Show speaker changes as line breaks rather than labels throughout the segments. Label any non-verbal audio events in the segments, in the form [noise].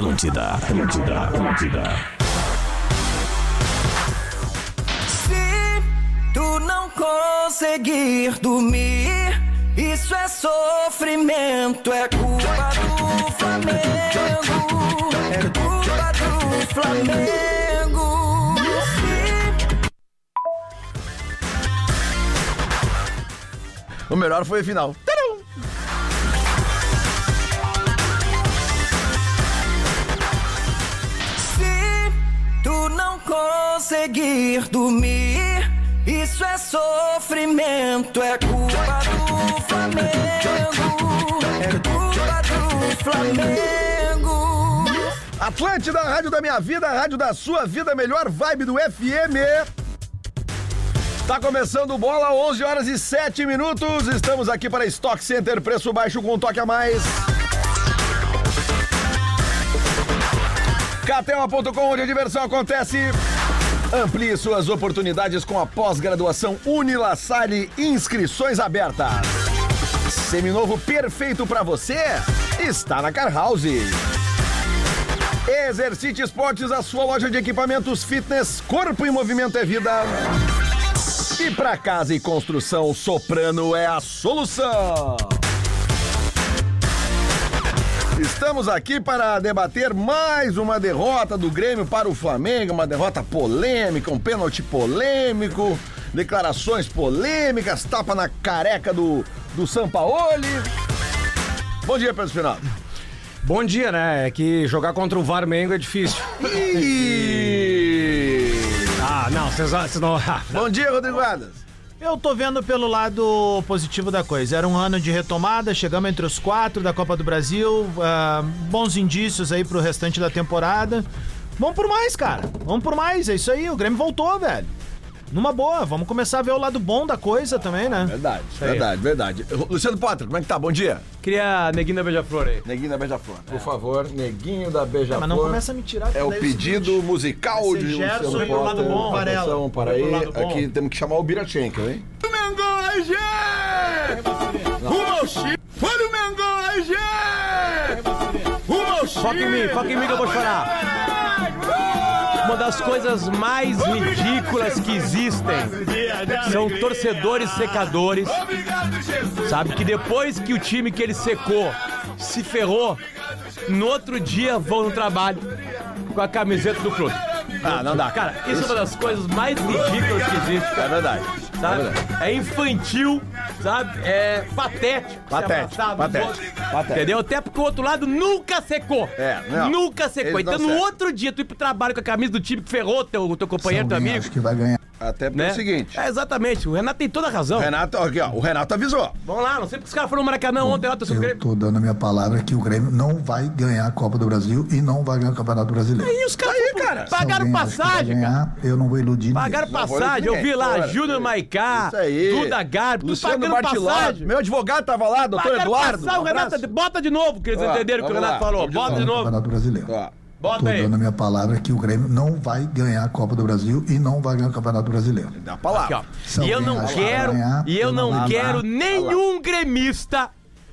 Atlântida, Atlântida, Atlântida.
Se tu não conseguir dormir, isso é sofrimento, é culpa do Flamengo. É culpa do Flamengo.
O melhor foi o final.
Conseguir dormir, isso é sofrimento, é culpa do Flamengo. É culpa do Flamengo.
Atlântida, rádio da minha vida, rádio da sua vida, melhor vibe do FM. Tá começando bola, 11 horas e 7 minutos. Estamos aqui para Stock Center, preço baixo com um toque a mais. KTO.com, onde a diversão acontece. Amplie suas oportunidades com a pós-graduação Unilassale, inscrições abertas. Seminovo perfeito para você está na Car House. Exercite Esportes, a sua loja de equipamentos fitness, corpo em movimento é vida. E para casa e construção, Soprano é a solução. Estamos aqui para debater mais uma derrota do Grêmio para o Flamengo, uma derrota polêmica, um pênalti polêmico, declarações polêmicas, tapa na careca do, do Sampaoli. Bom dia, Pedro Espinado.
Bom dia, né? É que jogar contra o Varmengo é difícil.
E... [laughs]
Ah, não, vocês não. ah, [laughs]
Bom dia, Rodrigo Adas.
Eu tô vendo pelo lado positivo da coisa. Era um ano de retomada, chegamos entre os quatro da Copa do Brasil, ah, bons indícios aí pro restante da temporada. Vamos por mais, cara. Vamos por mais, é isso aí. O Grêmio voltou, velho. Numa boa, vamos começar a ver o lado bom da coisa também, né?
Verdade, verdade, verdade. Luciano Potter, como é que tá? Bom dia.
Queria Neguinho da Beija-Flor aí.
Neguinho da Beija-Flor. Por favor, Neguinho da Beija-Flor.
É, mas não começa a me tirar
É o
o
pedido
seguinte,
musical de
Gerson
Luciano
vem pro lado
Potter.
bom, Varela.
Para aí. Aqui temos que chamar o Birachenko, hein?
Foca em mim, foca em mim que eu vou chorar. Uma das coisas mais ridículas que existem são torcedores secadores. Sabe que depois que o time que ele secou se ferrou, no outro dia vão no trabalho com a camiseta do clube.
Ah, não dá.
Cara, isso é uma das coisas mais ridículas que existem.
É verdade.
Sabe?
É.
É infantil, sabe? É patético.
Patético,
Se abraçar
patético,
outros.
patético.
Entendeu? Até porque o outro lado nunca secou.
É, não.
Nunca secou.
Eles não
Então no
secam.
outro dia tu ir pro trabalho com a camisa do time que ferrou teu, teu companheiro, teu amigo.
Acho que vai ganhar.
Até porque é
Né?
o seguinte.
É, exatamente. O Renato tem toda a razão.
O Renato, aqui, ó, o Renato avisou.
Vamos lá, não sei porque os caras foram no Maracanã ontem lá, torcedor do
Eu
Grêmio.
tô dando a minha palavra que o Grêmio não vai ganhar a Copa do Brasil e não vai ganhar o Campeonato Brasileiro.
E os caras
Aí, cara.
Pagaram passagem, cara.
ganhar, Eu não vou iludir
Pagaram
ninguém.
Passagem, eu vi lá. Júnior Maicá,
aí.
Duda Garbi, tudo pagando
Bartilotto.
passagem.
Meu advogado tava lá, doutor
Pagaram
Eduardo.
passagem, o
um
Renato,
abraço.
bota de novo, que eles
Ó,
entenderam o que o Renato
lá,
falou. Bota de
No
novo.
Campeonato Brasileiro.
Ó,
Bota
Tô
aí.
dando a minha palavra que o Grêmio não vai ganhar a Copa do Brasil e não vai ganhar o Campeonato Brasileiro.
dá a palavra.
Aqui, ó. E eu não quero,
ganhar,
e eu não
não
quero nenhum gremista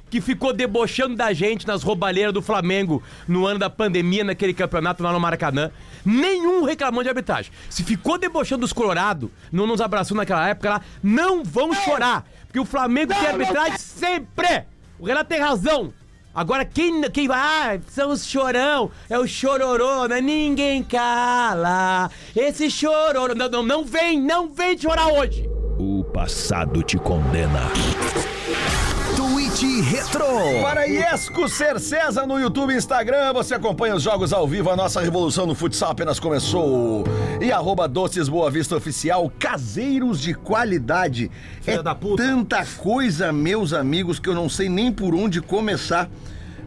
que ficou debochando da gente nas roubalheiras do Flamengo no ano da pandemia, naquele campeonato lá no Maracanã. Nenhum reclamou de arbitragem. Se ficou debochando dos Colorado, não nos abraçou naquela época lá, não vão chorar. Porque o Flamengo tem arbitragem sempre. O Renato tem razão. Agora, quem, quem vai. Ah, são os chorão, é o chororô, né? Ninguém cala. Esse chororô. Não, não, não vem, não vem chorar hoje.
O passado te condena. Tweet Retro.
Para Iesco Ser César no YouTube e Instagram, você acompanha os jogos ao vivo. A nossa revolução no futsal apenas começou. E arroba Doces Boa Vista Oficial, caseiros de qualidade.
Filha
é
da puta.
tanta coisa, meus amigos, que eu não sei nem por onde começar.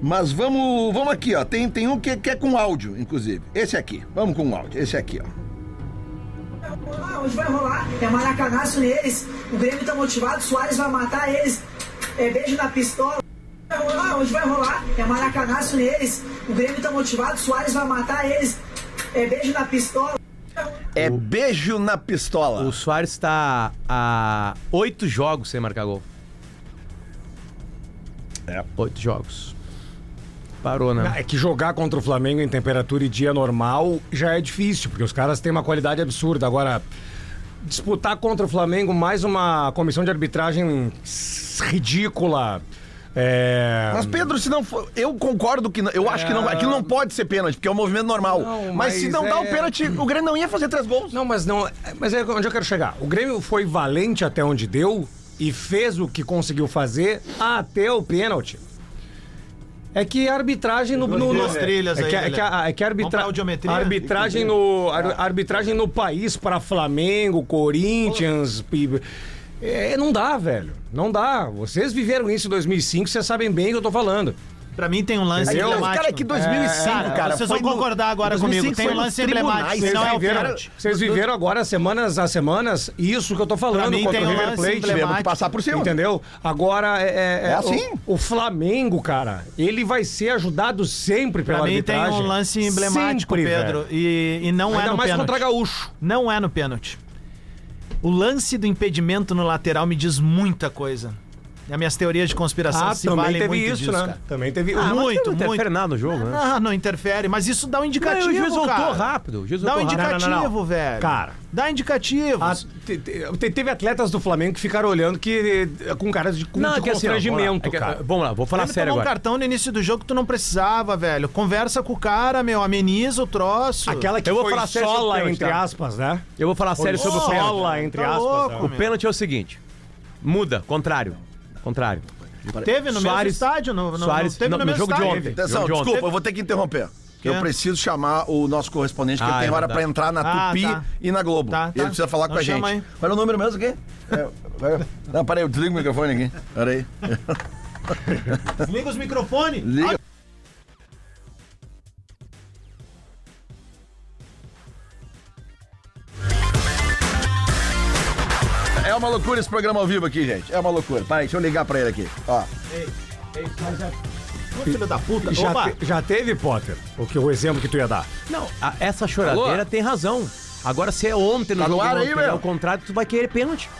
Mas vamos, vamos aqui, ó. Tem, tem um que, que é com áudio, inclusive. Esse aqui. Vamos com áudio. Esse aqui, ó.
Ah, hoje vai rolar, é maracanaço neles, o Grêmio tá motivado, Soares vai matar eles, é beijo na pistola. Vai rolar, hoje vai rolar, é maracanaço neles, o Grêmio tá motivado, Soares vai matar eles, é beijo na pistola.
É beijo na pistola.
O Soares está a oito jogos sem marcar gol.
É.
Oito jogos. Parou, né?
É que jogar contra o Flamengo em temperatura e dia normal já é difícil, porque os caras têm uma qualidade absurda. Agora, disputar contra o Flamengo mais uma comissão de arbitragem ridícula. É...
Mas, Pedro, se não for. Eu concordo que. não- Eu acho que não, aquilo não pode ser pênalti, porque é um movimento normal.
Não,
mas,
mas
se não dá o
é-
pênalti, o Grêmio não ia fazer três gols.
Não, mas não. Mas é onde eu quero chegar. O Grêmio foi valente até onde deu e fez o que conseguiu fazer até o pênalti. É que a arbitragem no. no, no
trilhas
é
aí,
que, é que a, é que a arbitra, arbitragem no a arbitragem no país para Flamengo, Corinthians, é, não dá, velho. Não dá. Vocês viveram isso em 2005, vocês sabem bem o que eu tô falando.
Pra mim tem um lance
Entendeu?
emblemático.
Cara, é que 2005,
É,
cara.
vocês vão
no-
concordar agora
2005
comigo. Tem um lance emblemático. não é o
viveram,
pênalti.
vocês viveram agora semanas a semanas isso que eu tô falando
Pra mim
contra
tem
o
um
River
lance
Plate.
emblemático.
Tivemos que passar por cima.
Entendeu? Agora é, é-
É
é
assim.
O, o Flamengo, cara, ele vai ser ajudado sempre pela
Pra mim tem
arbitragem.
um lance emblemático,
Sempre,
Pedro. E, e não é
Ainda
no
mais
pênalti.
contra Gaúcho.
Não é no pênalti. O lance do impedimento no lateral me diz muita coisa. E as minhas teorias de conspiração
Ah,
se
também
valem
teve
muito
isso,
disso,
né?
cara.
Também teve
Ah,
muito.
muito,
Não interfere
muito.
nada no jogo, né?
Ah, não interfere, mas isso dá um indicativo,
Não, o juiz voltou
cara.
rápido. O juiz
Dá um
voltou
indicativo,
Não, não, não.
velho.
Cara.
Dá indicativos.
Ah, te- te- teve atletas do Flamengo que ficaram olhando que eh, com caras de, com
Não, é que assim, ó, vamos lá.
constrangimento,
É que,
cara.
Vamos lá, vou falar
Ele
sério
tomou um
agora.
cartão no início do jogo que tu não precisava, velho. Conversa com o cara, meu. Ameniza o troço.
Aquela que
Eu vou
foi
falar
sola, entre
tá?
aspas, né?
Eu vou falar sério sobre o pênalti.
Sola, entre
Tá
aspas.
louco,
né?
O pênalti é o seguinte. Muda, contrário. Contrário.
Teve no mesmo
Soares-
estádio? No, no,
Soares-
não teve
no-
no,
no
mesmo
jogo de
estádio.
ontem.
Atenção,
Jogo de ontem.
desculpa, eu vou ter que interromper. Eu
é?
preciso chamar o nosso correspondente, que
Ah,
ele tem
é
hora
verdade.
pra entrar na
Ah,
Tupi
tá.
e na Globo.
Tá,
E ele
tá.
precisa falar
Então
com a gente.
aí.
Qual é o número mesmo aqui? [laughs] É, não, peraí, eu desligo o microfone aqui. Peraí.
Liga os microfones.
Liga. É uma loucura esse programa ao vivo aqui, gente. É uma loucura. Peraí, deixa eu ligar pra ele aqui. Ó.
Ô, filho da puta.
Já,
Opa.
te- já teve, Potter, o, que, o exemplo que tu ia dar.
Não, a- essa choradeira
Alô?
tem razão. Agora, se é ontem no
Tá no
jogo
ar
de
aí,
ontem, é o contrário, tu vai querer pênalti.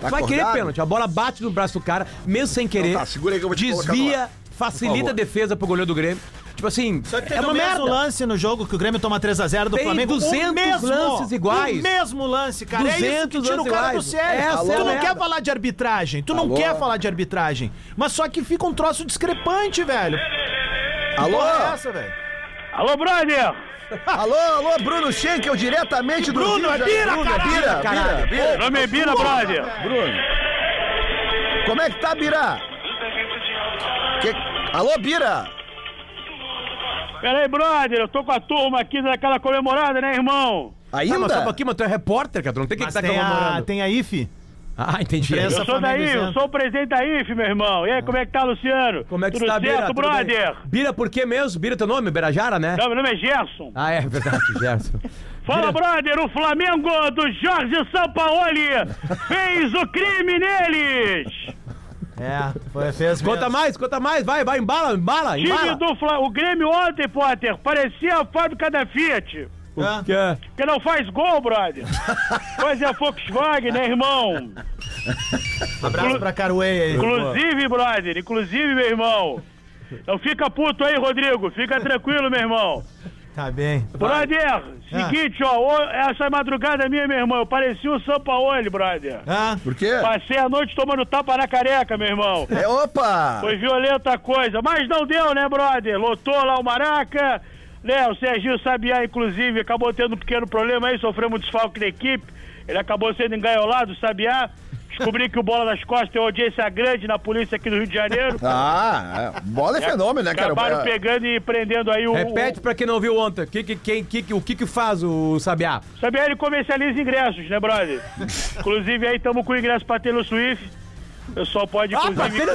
Tá
Tu vai querer
acordado?
pênalti. A bola bate no braço do cara, mesmo sem querer.
tá, segura aí que eu vou te no
Desvia,
ar.
Facilita a defesa pro goleiro do Grêmio. Tipo assim,
Só que teve
é uma
o mesmo
merda.
lance no jogo que o Grêmio toma 3x0 do
Tem
Flamengo.
200
o mesmo,
lances iguais.
O mesmo lance, cara. é isso
200
que tira o
lances
cara do
iguais.
sério.
Essa
tu
é a
não
merda.
quer falar de arbitragem. Tu não
Alô?
quer falar de arbitragem. Mas só que fica um troço discrepante, velho. Que
Alô?
porra é essa, velho?
Alô, brother! [laughs]
Alô, alô, Bruno Schenkel, diretamente do
Bruno,
Rio
é
de
Bira,
Janeiro.
caralho!
Bira, Bira, Bira.
Nome é Bira, brother!
Bruno. Como é que tá, Bira? Que- Alô, Bira?
Pera aí, brother, eu tô com a turma aqui daquela comemorada, né, irmão?
Tá, mas só um
Ainda?
pouquinho, mas tu é repórter, cara. Não tem que estar
a,
comemorando.
tem a IFE.
Ah, entendi.
Imprensa
Eu sou daí, eu
Flamengo
sou o presidente da IF, meu irmão. E aí, como é que tá, Luciano?
Como é que
Tudo
está, Bira?
certo,
Tudo bem?
brother?
Bira por quê mesmo? Bira teu nome? Berajara, né?
Não, meu nome é Gerson.
Ah, é verdade, [laughs] Gerson.
Fala,
Bira-
brother, o Flamengo do Jorge Sampaoli fez o crime neles!
É, foi, fez
Conta
mesmo.
mais, conta mais. Vai, vai, embala, embala,
Time
embala.
do Fla... O Grêmio ontem, Potter, parecia a fábrica da Fiat.
É.
Que é-
Que não faz gol, brother. [laughs] Pois é, Volkswagen, né, irmão?
Abraço pra Caruei aí.
Inclusive, brother, inclusive, meu irmão. Não fica puto aí, Rodrigo. Fica tranquilo, meu irmão.
Tá bem.
Brother, seguinte, ó, essa madrugada minha, meu irmão, eu parecia o Sampaoli, brother.
Ah,
Por quê?
Passei a noite tomando tapa na careca, meu irmão.
É, opa!
Foi violenta a coisa, mas não deu, né, brother? Lotou lá o Maraca, né? O Serginho Sabiá, inclusive, acabou tendo um pequeno problema aí, sofreu um desfalque da equipe. Ele acabou sendo engaiolado, o Sabiá. Descobri que o Bola das Costas tem audiência grande na polícia aqui do Rio de Janeiro.
Ah, é. bola é fenômeno, né, cara?
Acabaram
É-
pegando e prendendo aí o.
Repete pra quem não viu ontem. Que, que, quem, que, o que que faz o Sabiá?
O Sabiá ele comercializa ingressos, né, brother? [laughs] inclusive aí estamos com o ingresso pra Taylor Swift. O pessoal pode,
Ah, pra
inclusive,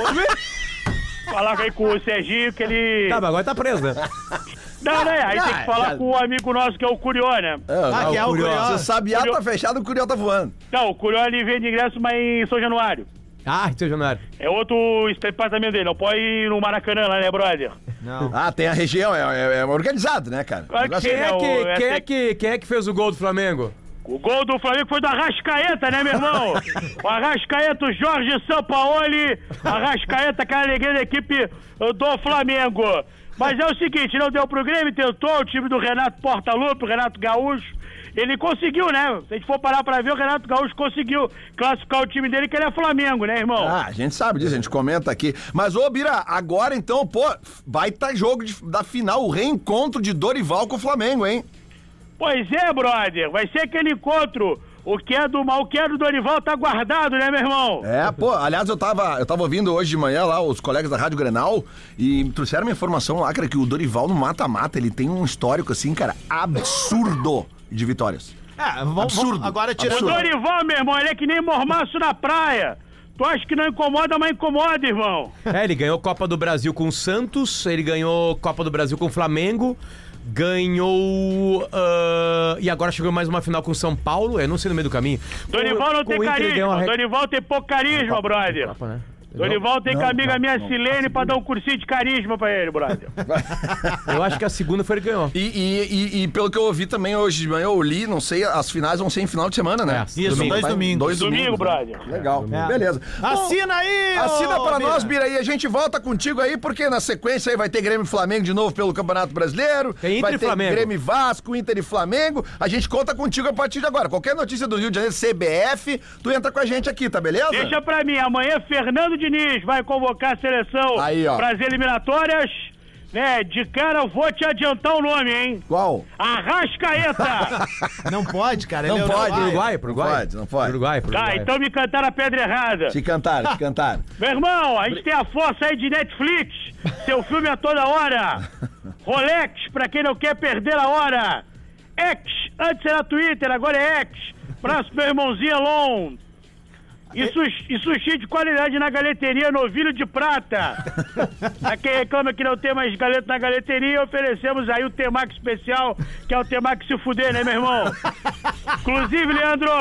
falar aí com o Serginho que ele.
Tá, mas agora tá preso, né? [laughs]
Não, né? Aí tem
Ah,
que falar
já-
com o amigo nosso que é o Curió, né?
Ah, que é o
Você
Curió.
sabe, ah, tá fechado, o Curiel tá voando.
Não, o Curió ele vende ingresso, mas em São Januário.
Ah, seu Januário.
É outro departamento dele, não pode ir no Maracanã lá, né, brother?
Não.
Ah, tem a região, é, é- é organizado, né, cara?
Que
Negócio-
Quem é que,
essa
quem, é que, quem é que fez o gol do Flamengo?
O gol do Flamengo foi do Arrascaeta, né, meu irmão? [laughs] O Arrascaeta, o Jorge Sampaoli. Arrascaeta, aquela alegria da equipe do Flamengo. Mas é o seguinte, não deu pro Grêmio, tentou o time do Renato Portaluppi, o Renato Gaúcho. Ele conseguiu, né? Se a gente for parar pra ver, o Renato Gaúcho conseguiu classificar o time dele, que ele é Flamengo, né, irmão?
Ah, a gente sabe disso, a gente comenta aqui. Mas, ô, Bira, agora então, pô, vai estar jogo de- da final, o reencontro de Dorival com o Flamengo, hein?
Pois é, brother. Vai ser aquele encontro. O que é do mal, o que é do Dorival tá guardado, né, meu irmão?
É, pô, aliás, eu tava, eu tava ouvindo hoje de manhã lá os colegas da Rádio Grenal e me trouxeram uma informação lá, cara, que o Dorival no mata-mata, ele tem um histórico, assim, cara, absurdo de vitórias.
É, vamos,
Absurdo.
vamos agora
O
tirando.
Dorival, meu irmão, ele é que nem mormaço na praia. Tu acha que não incomoda, mas incomoda, irmão.
É, ele ganhou Copa do Brasil com o Santos, ele ganhou Copa do Brasil com o Flamengo, ganhou. ah, e agora chegou mais uma final com o São Paulo, eu não sei no meio do caminho.
Dorival não
Com
tem carisma. Dorival tem pouco carisma, brother.
Copa, né?
Dorival tem
Não,
com a amiga
não,
minha
não,
Silene pra dar um cursinho de carisma pra ele, brother. [laughs]
Eu acho que a segunda foi ele que ganhou.
E, e- e- e pelo que eu ouvi também hoje de manhã, eu li, não sei, as finais vão ser em final de semana, né?
É,
Isso, dois
Vai-
domingos.
Dois
Domingo,
domingos. né?
brother.
Legal,
É.
beleza. Bom,
Assina aí!
Assina
ô,
pra
Bira.
nós, Bira, e a gente volta contigo aí, porque na sequência aí vai ter Grêmio e Flamengo de novo pelo Campeonato Brasileiro.
Tem Inter
vai
e
ter
Flamengo.
Grêmio e Vasco, Inter e Flamengo. A gente conta contigo a partir de agora. Qualquer notícia do Rio de Janeiro, CBF, tu entra com a gente aqui, tá beleza?
Deixa pra mim, amanhã Fernando Diniz vai convocar a seleção
Aí, ó.
pras eliminatórias. Né, de cara eu vou te adiantar o nome, hein?
Qual?
Arrascaeta! [laughs]
Não pode, cara.
Não
é
pode.
Uruguai, pro Uruguai?
Não pode, não pode.
Uruguai, pro
tá,
Uruguai.
então me cantaram a pedra errada.
Te cantaram, te [laughs] cantaram.
Meu irmão, a gente tem a força aí de Netflix. Seu filme a toda hora. [laughs] Rolex, pra quem não quer perder a hora. X, antes era Twitter, agora é X. Braço pro meu irmãozinho Elon. E, sushi, e sushi de qualidade na galeteria Novilho de Prata. [laughs] A quem reclama que não tem mais galeto na galeteria, oferecemos aí o Temax especial, que é o Temax se fuder, né, meu irmão? [laughs] Inclusive, Leandro,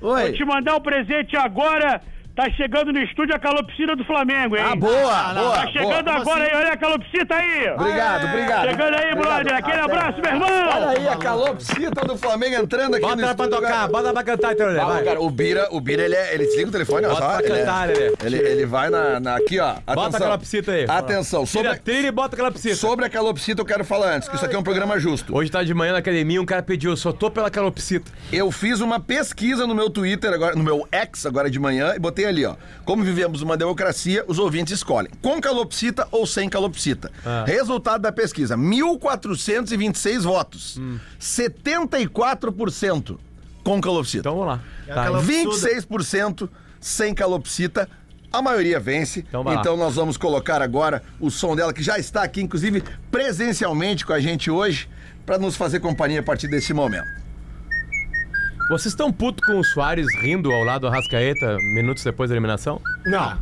Oi.
vou te mandar um presente agora. Tá chegando no estúdio a calopsita do Flamengo, hein?
Ah, boa, boa.
Tá chegando
boa.
agora aí, olha a calopsita aí!
Obrigado, obrigado.
Chegando aí, brother, aquele abraço, meu irmão!
Olha aí a calopsita do Flamengo entrando aqui
Bota
no
ela pra
estúdio,
tocar,
cara.
bota ela pra cantar então, Lelê,
Ah,
vai.
cara, o Bira, o Bira, ele, é, ele desliga o telefone,
Bota
só.
pra
ele,
cantar,
é,
Lelê.
ele, ele vai na, na- aqui, ó. Atenção.
Bota aquela psita aí.
Atenção, sobre,
Tira, tira e bota aquela psita.
sobre a calopsita eu quero falar antes, que isso aqui é um programa justo.
Hoje tá de manhã na academia, um cara pediu, eu só tô pela calopsita.
Eu fiz uma pesquisa no meu Twitter, agora, no meu ex agora de manhã, e botei ali, ó. Como vivemos uma democracia, os ouvintes escolhem. Com calopsita ou sem calopsita.
Ah.
Resultado da pesquisa: 1.426 votos.
Hum.
74% com calopsita.
Então vamos lá.
É
Tá.
aquela-
26% sem calopsita. A maioria vence.
Então.
Então nós vamos colocar agora o som dela, que já está aqui, inclusive, presencialmente com a gente hoje, para nos fazer companhia a partir desse momento.
Vocês estão puto com o Soares rindo ao lado do Arrascaeta minutos depois da eliminação?
Não.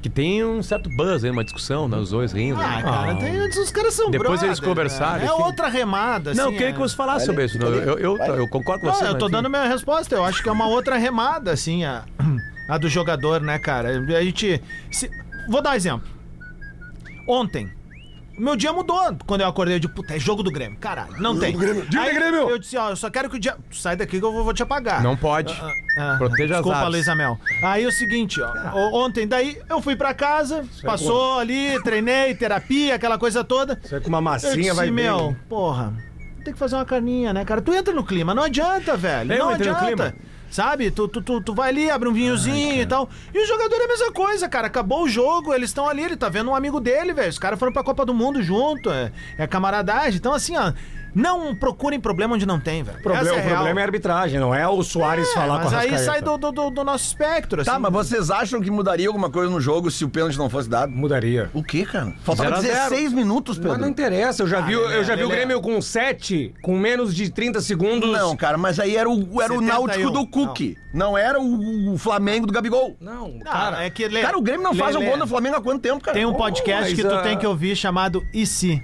Que tem um certo buzz aí, uma discussão, né? Os dois rindo.
Ah,
né?
cara, tem, os caras são
Depois
brother,
eles conversaram,
né? É
enfim.
outra remada, assim.
Não, eu queria
é.
que você falasse sobre isso. Eu, eu, eu, concordo com
Não,
você.
eu
mas,
tô
enfim.
dando minha resposta. Eu acho que é uma outra remada, assim, a, [clears throat] a do jogador, né, cara? A gente. se- vou dar um exemplo. Ontem. Meu dia mudou quando eu acordei. Eu disse, puta, é jogo do Grêmio. Caralho, não tem.
Diga,
Aí
Grêmio!
Eu disse, ó, eu só quero que o dia. Sai daqui que eu vou, vou te apagar.
Não pode.
Ah,
Proteja as
Desculpa,
aves.
Luísa Mel. Aí é o seguinte, ó. Ontem, daí, eu fui pra casa, passou ali, treinei, terapia, aquela coisa toda.
Isso aí com uma
Eu
massinha
disse,
vai
meu,
bem.
porra, tem que fazer uma carninha, né, cara? Tu entra no clima, não adianta, velho.
Eu
não adianta. Sabe? Tu, tu, tu, tu vai ali, abre um vinhozinho e tal. E o jogador é a mesma coisa, cara. Acabou o jogo, eles estão ali, ele tá vendo um amigo dele, velho. Os caras foram pra Copa do Mundo junto, é, é camaradagem. Então, assim, ó, não procurem problema onde não tem, velho.
O problema,
Essa
o
real.
problema é a arbitragem, não é o Soares falar com
Mas
a
aí
Rascaeta.
sai do, do, do- do nosso espectro, assim.
Tá, mas vocês acham que mudaria alguma coisa no jogo se o pênalti não fosse dado?
Mudaria.
O quê, cara? Faltava
Zero a
16 minutos,
Mas não
Pedro.
interessa, eu já vi,
Lelé,
eu já vi o
Lelé.
Grêmio com 7, com menos de 30 segundos.
Não, cara, mas aí era o, era o
71.
Náutico do Cook. Não, era o, o Flamengo do Gabigol.
Não,
Não,
cara.
é que
Cara, o Grêmio não faz um gol no Flamengo há quanto tempo, cara?
Tem um podcast
mas,
que tu
ah,
tem que ouvir chamado E se,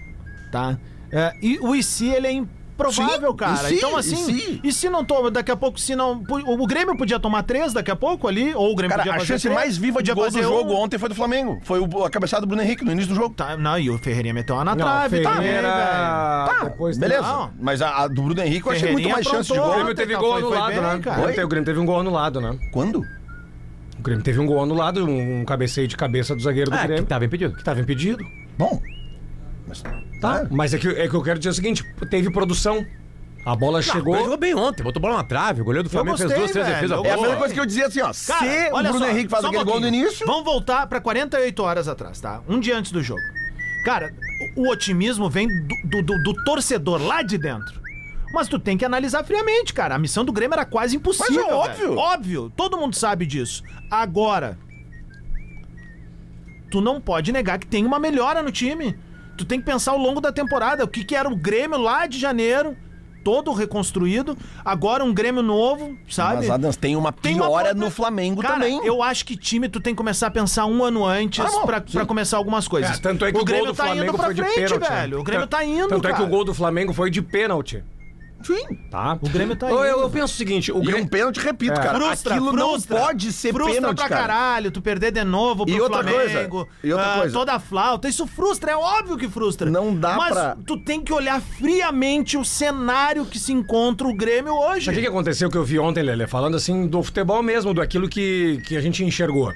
tá? É, e o e se, ele é improvável,
Sim,
cara.
e se,
então,
e
assim,
se?
e se não toma, daqui a pouco, se não. O, Grêmio podia tomar três daqui a pouco ali, ou o Grêmio
Cara,
podia
a
fazer
chance
três,
mais viva de
podia
gol do
fazer
jogo
um.
ontem foi do Flamengo. Foi o, a cabeçada do Bruno Henrique no início do jogo.
Tá, não, e o Ferreirinha meteu uma na
Não,
trave também,
Ferreira...
Tá,
Depois
beleza.
não.
Mas a, a do Bruno Henrique eu achei muito mais chance de.
O
gol.
Grêmio teve gol
foi- foi
anulado, né?
cara.
Ontem o Grêmio teve um gol anulado, né?
Quando?
O Grêmio teve um gol anulado, um, um cabeceio de cabeça do zagueiro do
Ah, que
Grêmio.
tava impedido.
Que tava impedido.
Bom.
Tá, mas é que, é que eu quero dizer o seguinte: teve produção. A bola
Chegou.
chegou.
jogou bem ontem, botou bola na trave, o goleiro do Flamengo fez
gostei,
duas, três
velho,
defesas
É a mesma coisa que eu dizia assim, ó.
Cara,
se o
olha
Bruno
só,
Henrique faz
só um
aquele gol no
pouquinho.
início.
Vamos voltar pra 48 horas atrás, tá? Um dia antes do jogo. Cara, o, o otimismo vem do, do- do- do torcedor lá de dentro. Mas tu tem que analisar friamente, cara. A missão do Grêmio era quase impossível.
Mas é óbvio.
velho. Óbvio. Todo mundo sabe disso. Agora, tu não pode negar que tem uma melhora no time. Tu tem que pensar ao longo da temporada. O que, que era o Grêmio lá de janeiro, todo reconstruído. Agora um Grêmio novo, sabe?
Mas, Adams, tem uma
Tem uma
piora no Flamengo
Cara,
também.
eu acho que time tu tem que começar a pensar um ano antes
Ah, sim.
pra começar algumas coisas.
É, tanto é que o,
Grêmio
gol do
tá
Flamengo
indo pra
foi de
frente,
pênalti. né?
velho. O Grêmio tá indo,
Tanto é que
cara.
o gol do Flamengo foi de pênalti.
Sim.
Tá?
O Grêmio tá
eu,
indo.
eu, eu penso o seguinte: o
E um
Grêmio.
pênalti, repito,
É.
cara.
Frustra,
aquilo
frustra.
não pode ser
frustra
pênalti,
pra
cara.
caralho, tu perder de novo pro
E outra
Flamengo.
coisa, e outra
ah,
coisa.
Toda a flauta, isso frustra, é óbvio que frustra.
Não dá
Mas
pra-
tu tem que olhar friamente o cenário que se encontra o Grêmio hoje.
Sabe o que que aconteceu que eu vi ontem, Lele? Falando assim do futebol mesmo, do aquilo que, que a gente enxergou.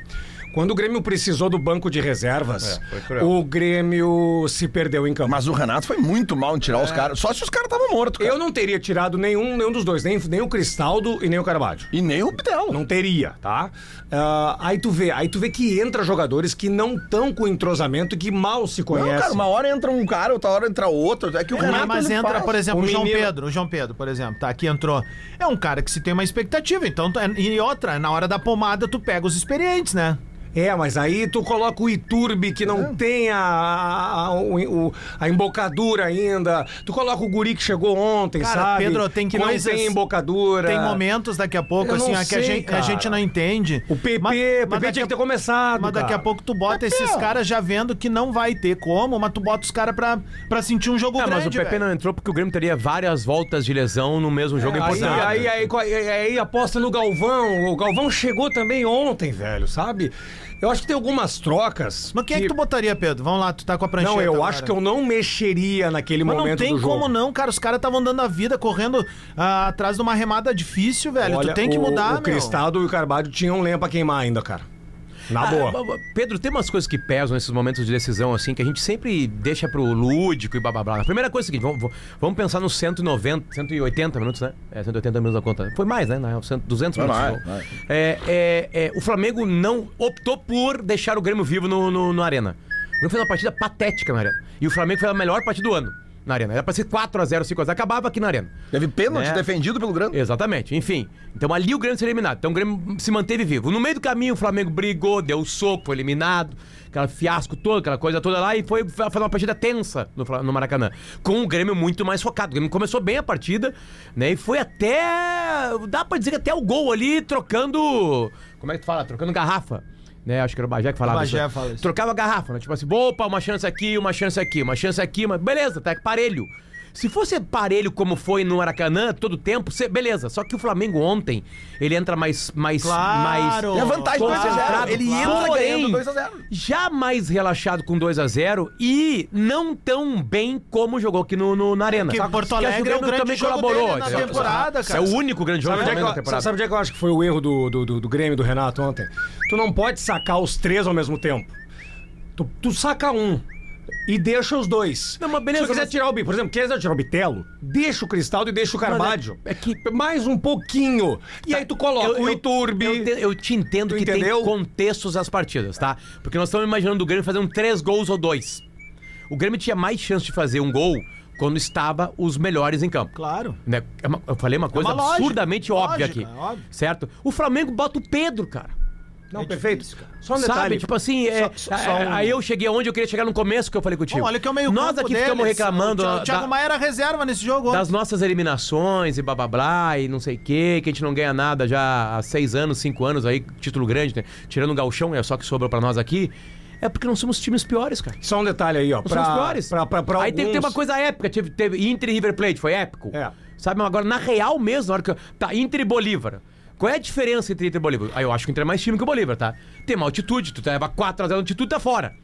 Quando o Grêmio precisou do banco de reservas, o Grêmio se perdeu em campo.
Mas o Renato foi muito mal em tirar os caras. Só se os caras estavam mortos, cara.
eu não teria tirado nenhum, nenhum dos dois, nem, nem o Cristaldo e nem o Carvalho.
E nem o Bidel.
Não teria, tá? Ah, aí tu vê, aí tu vê que entra jogadores que não estão com entrosamento e que mal se
Não,
conhecem.
cara, uma hora entra um cara, outra hora entra outro. É que o
É,
Renato
mas entra,
faz.
por exemplo,
O
o João
menino-
Pedro. O João Pedro, por exemplo, tá aqui entrou. É um cara que se tem uma expectativa, então. E outra, na hora da pomada, tu pega os experientes, né?
É, mas aí tu coloca o Iturbe que não tem a, a, o- o- a embocadura ainda. Tu coloca o Guri que chegou ontem,
Cara,
sabe?
Pedro, tem
que
coisas-
não tem embocadura.
Tem momentos daqui a pouco,
Eu
assim, a que a
sei,
gente, a gente não entende.
O PP,
Mas-
PP tinha
a-
que ter começado.
Mas daqui a pouco tu bota esses caras já vendo que não vai ter como, mas tu bota os caras pra, pra sentir um jogo
Ah,
grande,
mas o PP
velho.
não entrou porque o Grêmio teria várias voltas de lesão no mesmo jogo
Aí,
importante.
aí, aí, aí, aí aposta no Galvão. O Galvão chegou também ontem, velho, sabe? Eu acho que tem algumas trocas.
Mas quem é que tu botaria, Pedro? Vamos lá, tu tá com a prancheta
Não, eu
agora.
acho que eu não mexeria naquele
Mas não
momento
tem
do jogo.
como não, cara. Os caras estavam dando a vida, correndo ah, atrás de uma remada difícil, velho.
Olha,
tu tem que
o-
mudar,
O
meu.
Cristaldo e o Carvalho tinham lenha pra queimar ainda, cara. Na
Ah,
boa.
Pedro, tem umas coisas que pesam nesses momentos de decisão, assim, que a gente sempre deixa pro lúdico e blá blá blá. A primeira coisa é a seguinte: vamos, vamos pensar nos 190, 180 minutos, né? É, 180 minutos da conta. Foi mais, né? Na real, 100, 200
Vai,
minutos.
vai,
jogo. É, é, é, o Flamengo não optou por deixar o Grêmio vivo no, no, no Arena. O Grêmio fez uma partida patética na Arena. E o Flamengo fez a melhor partida do ano na Arena. Era pra ser 4x0, 5x0. Acabava aqui na Arena.
Teve pênalti
Né?
defendido pelo Grêmio.
Exatamente. Enfim. Então ali o Grêmio seria eliminado. Então o Grêmio se manteve vivo. No meio do caminho, o Flamengo brigou, deu soco, foi eliminado. Aquela fiasco todo, aquela coisa toda lá. E foi fazer uma partida tensa no, no Maracanã. Com o Grêmio muito mais focado. O Grêmio começou bem a partida, né? E foi até. Dá pra dizer que até o gol ali, trocando. Como é que tu fala? Trocando garrafa. Né? Acho que era o Bagé que falava
O Bagé
isso.
fala isso.
Trocava a garrafa, né? Tipo assim, opa, uma chance aqui, uma chance aqui, uma chance aqui, mas beleza, tá parelho. Se fosse parelho como foi no Maracanã todo tempo, cê- beleza. Só que o Flamengo ontem, ele entra mais mais
Claro.
mais
E a
vantagem
Claro,
2 a 0
concentrado.
Ele entra
Porém,
ganhando 2 a 0
Já mais relaxado com 2 a 0 e não tão bem como jogou aqui no, no- na Arena.
Que
Só
Porto Alegre é o
Grêmio
grande jogo dele na temporada,
É
cara.
o único grande jogo
Sabe é que eu,
temporada.
sabe onde é que eu acho que foi o erro do, do, do, do Grêmio e do Renato ontem? Tu não pode sacar os três ao mesmo tempo. Tu, tu saca um e deixa os dois.
Não, mas beleza,
Se tu quiser
mas-
tirar o por exemplo, quiser tirar o Bitelo, deixa o Cristaldo e deixa o Carvalho.
é que-
Mais um pouquinho. E aí tu coloca
Eu-
o
eu-
Iturbe.
Eu, te- eu te entendo que
entendeu?
tem contextos às partidas, tá? Porque nós estamos imaginando o Grêmio fazendo três gols ou dois. O Grêmio tinha mais chance de fazer um gol quando estava os melhores em campo.
Claro.
Né? É uma- eu falei uma coisa
uma lógica,
absurdamente óbvia
lógica,
aqui.
é óbvio.
Certo? O Flamengo bota o Pedro, cara.
Não, perfeito. Só um
Sabe?
detalhe.
Tipo assim, é,
Só- só- só
é,
um-
aí eu cheguei onde eu queria chegar no começo que eu falei contigo.
Bom, olha que é o meio
Nós aqui
deles.
ficamos reclamando
O Thiago,
da-
Maia era reserva nesse jogo.
das nossas eliminações e blá blá blá e não sei o que, que a gente não ganha nada já há seis anos, cinco anos aí, título grande, né? Tirando o Galchão, é só que sobrou pra nós aqui. É porque não somos times piores, cara.
Só um detalhe aí, ó.
Não somos
Pra,
piores.
pra, pra, pra
aí teve,
alguns-
teve uma coisa épica, teve, teve Inter e River Plate, foi épico.
É.
Sabe, mas agora na real mesmo, na hora que. eu- Tá, Inter e Bolívar. Qual é a diferença entre Inter e Bolívar? Aí eu acho que o Inter é mais time que o Bolívar, tá? Tem uma altitude, tu leva 4x0 de altitude, tá fora.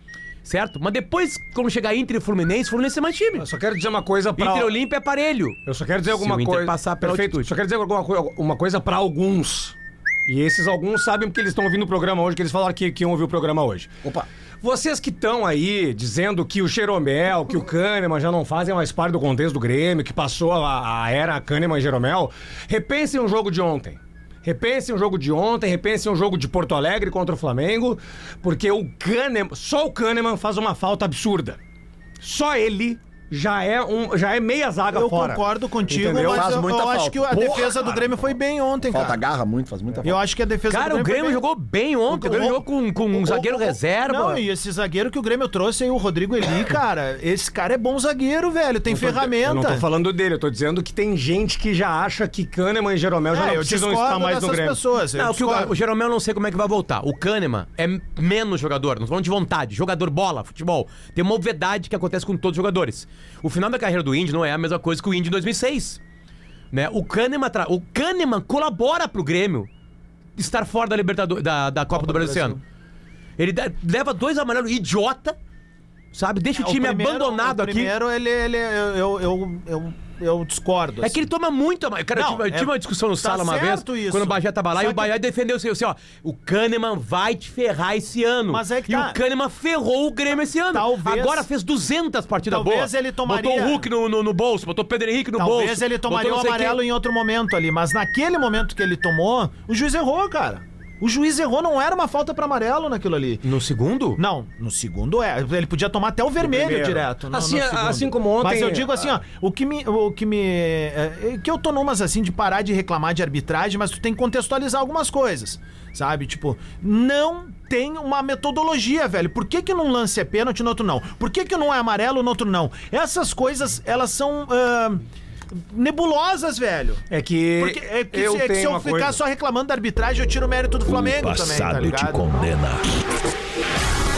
Certo? Mas depois, quando chegar Inter e Fluminense, Fluminense é mais time.
Eu só quero dizer uma coisa pra...
Inter Olímpia é parelho.
Eu só quero dizer
Se
alguma
o Inter
coisa.
passar pela
Perfeito.
altitude.
Só quero dizer alguma coisa, uma coisa pra alguns. E esses alguns sabem porque eles estão ouvindo o programa hoje, que eles falaram que, que iam ouvir o programa hoje.
Opa.
Vocês que estão aí dizendo que o Jeromel, que o Kahneman já não fazem mais parte do contexto do Grêmio, que passou a, a era Kahneman e Jeromel, repensem o jogo de ontem. Repensem o jogo de ontem, repensem o jogo de Porto Alegre contra o Flamengo, porque o Kahneman, só o Kahneman faz uma falta absurda. Só ele já é um, já é meia zaga
Eu
fora.
concordo contigo,
Entendeu?
mas
Faz
eu,
muita
eu acho
falta.
que a
Porra,
defesa do Grêmio foi bem ontem,
Falta
cara.
garra muito, faz muita falta.
Eu acho que a defesa
Cara,
do
o
Grêmio,
Grêmio
foi bem.
jogou bem ontem. O Grêmio jogou com, com um
O-
zagueiro
o-
reserva.
Não, e esse zagueiro que o Grêmio trouxe aí, o Rodrigo Eli, [coughs] cara, esse cara é bom zagueiro, velho, tem
Eu
ferramenta.
não tô falando dele, eu tô dizendo que tem gente que já acha que Kahneman e Jeromel já
É,
não
eu
precisam estar mais no Grêmio.
pessoas. eu
Não, que o, o Jeromel eu não sei como é que vai voltar. O Kahneman é menos jogador, não tô falando de vontade. Jogador bola, futebol. Tem uma obviedade que acontece com todos os jogadores. O final da carreira do Indy não é a mesma coisa que o Indy em 2006. Né? O, Kahneman tra- o Kahneman colabora pro Grêmio estar fora da, Libertador... da, da Copa, do Brasil esse ano. Ele dá- leva dois amarelos idiota, sabe? Deixa o time
primeiro-
abandonado
o
aqui.
Primeiro, ele, ele eu, eu, eu, eu, eu discordo.
É que ele toma muito. a- Cara,
Não,
eu tive,
é-
tive uma discussão no
tá
sala uma vez,
isso.
quando o Bajé tava lá,
Só
e o
que-
Bajé defendeu assim, assim, ó. O Kahneman vai te ferrar esse ano.
Mas é que
e
tá.
o Kahneman ferrou o Grêmio esse ano.
Talvez-
Agora fez 200 partidas
Talvez
boas.
ele tomaria-
Botou o Hulk no, no, no bolso, botou o Pedro Henrique no bolso.
Talvez ele tomaria o amarelo
quem.
em outro momento ali, mas naquele momento que ele tomou, o juiz errou, cara. O juiz errou, não era uma falta pra amarelo naquilo ali.
No segundo?
Não, no segundo é. Ele podia tomar até o vermelho direto. no-
Assim-
no segundo.
assim como ontem-
Mas eu digo assim, ó, o que me. O que me. é, que eu tô numas assim de parar de reclamar de arbitragem, mas tu tem que contextualizar algumas coisas. Sabe? Tipo, não tem uma metodologia, velho. Por que, que num lance é pênalti no outro não? Por que, que não é amarelo no outro não? Essas coisas, elas são. ah, nebulosas, velho.
É que
Porque é que
eu
se, é que se eu
uma
ficar
coisa.
só reclamando da arbitragem, eu tiro o mérito do Flamengo
o
também, tá
passado te
ligado?
condena.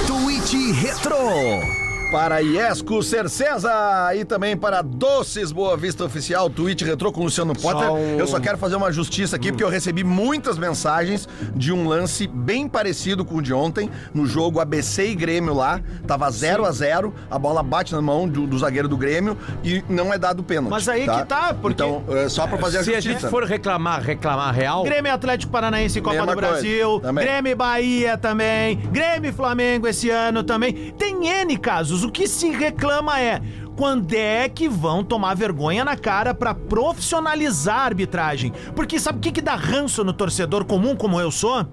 Tweet Retro.
Para Iesco Cercesa e também para Doces Boa Vista Oficial, tweet retrô com Luciano Potter.
um-
Eu só quero fazer uma justiça aqui, porque eu recebi muitas mensagens de um lance bem parecido com o de ontem, no jogo ABC e Grêmio lá. Tava 0 a 0 a bola bate na mão do, do zagueiro do Grêmio e não é dado pênalti.
Mas aí que tá, porque-
Então, é só pra fazer a
Se a
justiça.
gente for reclamar, reclamar real.
Grêmio Atlético Paranaense Copa
Mesma
do Brasil,
também.
Grêmio Bahia também, Grêmio e Flamengo esse ano também. Tem N casos. O que se reclama é quando é que vão tomar vergonha na cara pra profissionalizar a arbitragem? Porque sabe o que, que dá ranço no torcedor comum como eu sou?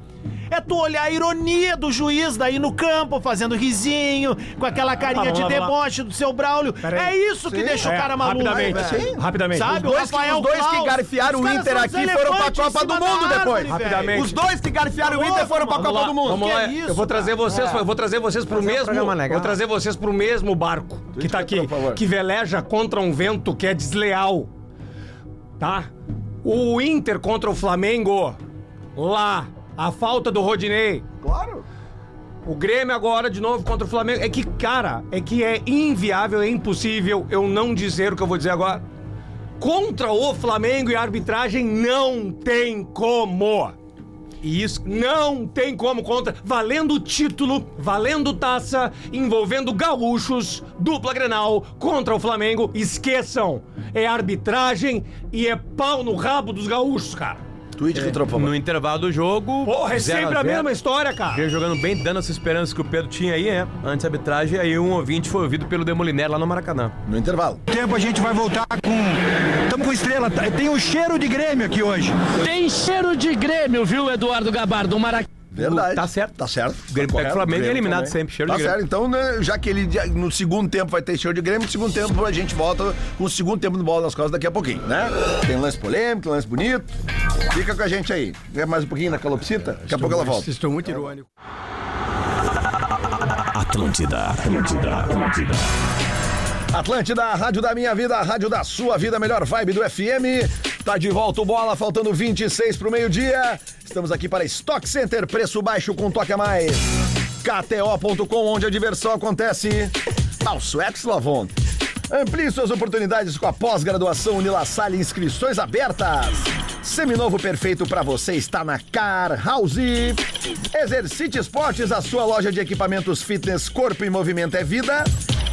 É tu olhar a ironia do juiz daí no campo, fazendo risinho, com aquela carinha
vamos
de
lá, vamos lá.
deboche do seu Braulio. É isso que
Sim.
deixa o
É,
cara maluco.
rapidamente,
velho.
sim. Rapidamente.
Sabe?
Os dois, que, os dois que garfiaram
os
o Inter aqui foram pra Copa do Mundo depois.
Rapidamente.
Os dois que garfiaram o Inter foram pra Copa
lá,
do Mundo.
Vamos
Que
lá.
é isso,
eu vou trazer vocês, vou trazer vocês pro
é um
mesmo, vou trazer vocês pro mesmo barco que tá aqui, que veleja contra um vento que é desleal. Tá? O Inter contra o Flamengo lá, a falta do Rodinei.
Claro.
O Grêmio agora de novo contra o Flamengo. É que, cara, é que é inviável, é impossível eu não dizer o que eu vou dizer agora. Contra o Flamengo e a arbitragem não tem como.
E isso.
Não tem como contra. Valendo título, valendo taça, envolvendo gaúchos, dupla Grenal contra o Flamengo. Esqueçam. É arbitragem e é pau no rabo dos gaúchos, cara.
Tweet retrô, por favor.
No intervalo do jogo.
Porra, é
0
sempre a
zero.
mesma história, cara.
Grêmio jogando bem, dando essa esperança que o Pedro tinha aí, é. Antes da arbitragem, aí um ouvinte foi ouvido pelo Demoliner lá no Maracanã.
No intervalo.
tempo a gente vai voltar com. Estamos com estrela. Tem o cheiro de Grêmio aqui hoje.
Tem cheiro de Grêmio, viu, Eduardo Gabardo? Maracanã.
Verdade.
Tá certo.
Tá certo.
O Grêmio pega o Flamengo e é eliminado sempre, cheiro
tá
de Grêmio.
certo. Então, né, já que ele no segundo tempo vai ter cheiro de Grêmio, no segundo tempo a gente volta com o segundo tempo do bola nas costas daqui a pouquinho, né? Tem lance polêmico, tem lance bonito. Fica com a gente aí. Quer mais um pouquinho da calopsita? Daqui a pouco ela volta.
Estou muito irônico.
Atlântida, Atlântida, Atlântida.
Atlântida, a rádio da minha vida, a rádio da sua vida, melhor vibe do FM. Tá de volta o bola, faltando 26 pro meio-dia. Estamos aqui para Stock Center, preço baixo com toque a mais. KTO.com, onde a diversão acontece. Ex Lavon. Amplie suas oportunidades com a pós-graduação Unilassalle, inscrições abertas. Seminovo perfeito para você está na Car House. Exercite Esportes, a sua loja de equipamentos fitness, corpo e movimento é vida.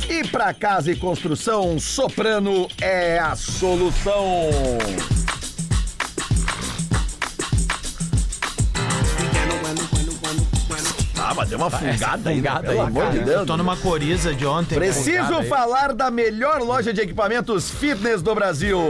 E para casa e construção, Soprano é a solução. Ah, mas deu uma fungada aí, né?
fungada
pelo
aí,
amor de
Eu
Deus.
tô numa coriza de ontem.
Preciso
Fungada aí.
falar da melhor loja de equipamentos fitness do Brasil.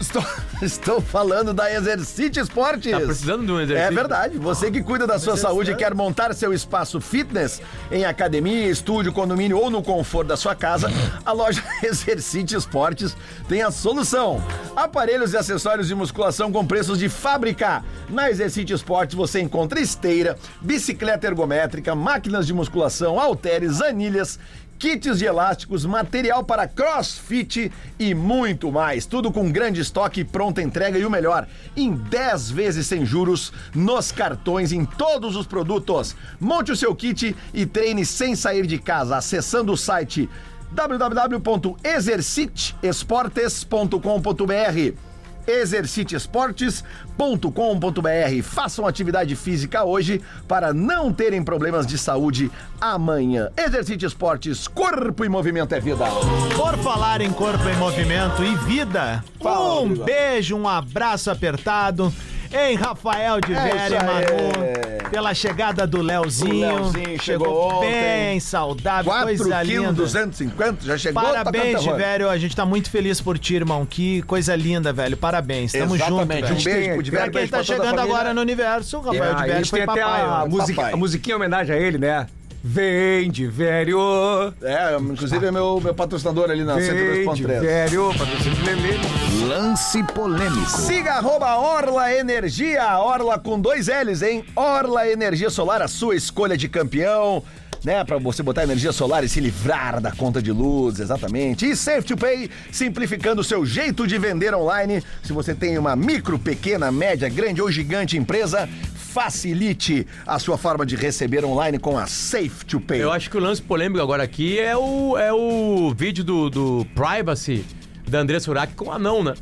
Estou, [laughs] estou falando da Exercite Esportes.
Tá precisando de um exercício?
É verdade. Você que cuida da sua saúde e quer montar seu espaço fitness em academia, estúdio, condomínio ou no conforto da sua casa, a loja [laughs] Exercite Esportes tem a solução. Aparelhos e acessórios de musculação com preços de fábrica. Na Exercite Esportes você encontra esteira, bicicleta ergométrica, máquinas de musculação, halteres, anilhas, kits de elásticos, material para crossfit e muito mais. Tudo com grande estoque, pronta entrega e o melhor, em 10 vezes sem juros nos cartões em todos os produtos. Monte o seu kit e treine sem sair de casa acessando o site www.exerciteesportes.com.br exerciteesportes.com.br. Façam atividade física hoje para não terem problemas de saúde amanhã. Exercite Esportes, corpo e movimento é vida.
Por falar em corpo em movimento e vida,
Fala,
um beijo, um abraço apertado em Rafael de
É
Vera e. Manu, pela chegada do Leozinho.
O Leozinho chegou ontem.
bem saudável,
4
coisa
quilos,
linda.
250, já chegou?
Parabéns,
tá cantando.
Divério. A gente tá muito feliz por ti, irmão. Que coisa linda, velho. Parabéns. Tamo junto,
Exatamente.
velho.
Um beijo pro
Pra quem
beijo
tá
pra toda a
chegando agora no universo, o Rafael
Ah,
de Vério foi
tem até
papai.
a, musica-
Papai.
a musiquinha em homenagem a ele, né? Vem de velho,
É, inclusive é meu, meu patrocinador ali na
vem de
102.3.
velho, patrocínio Lelê.
Lance polêmico.
Siga arroba Orla Energia, Orla com dois L's, hein? Orla Energia Solar, a sua escolha de campeão. Né, pra você botar energia solar e se livrar da conta de luz, exatamente. E Safe to Pay, simplificando o seu jeito de vender online. Se você tem uma micro, pequena, média, grande ou gigante empresa, facilite a sua forma de receber online com a Safe to Pay.
Eu acho que o lance polêmico agora aqui é o, é o vídeo do, do Privacy da André Surak com o anão, né?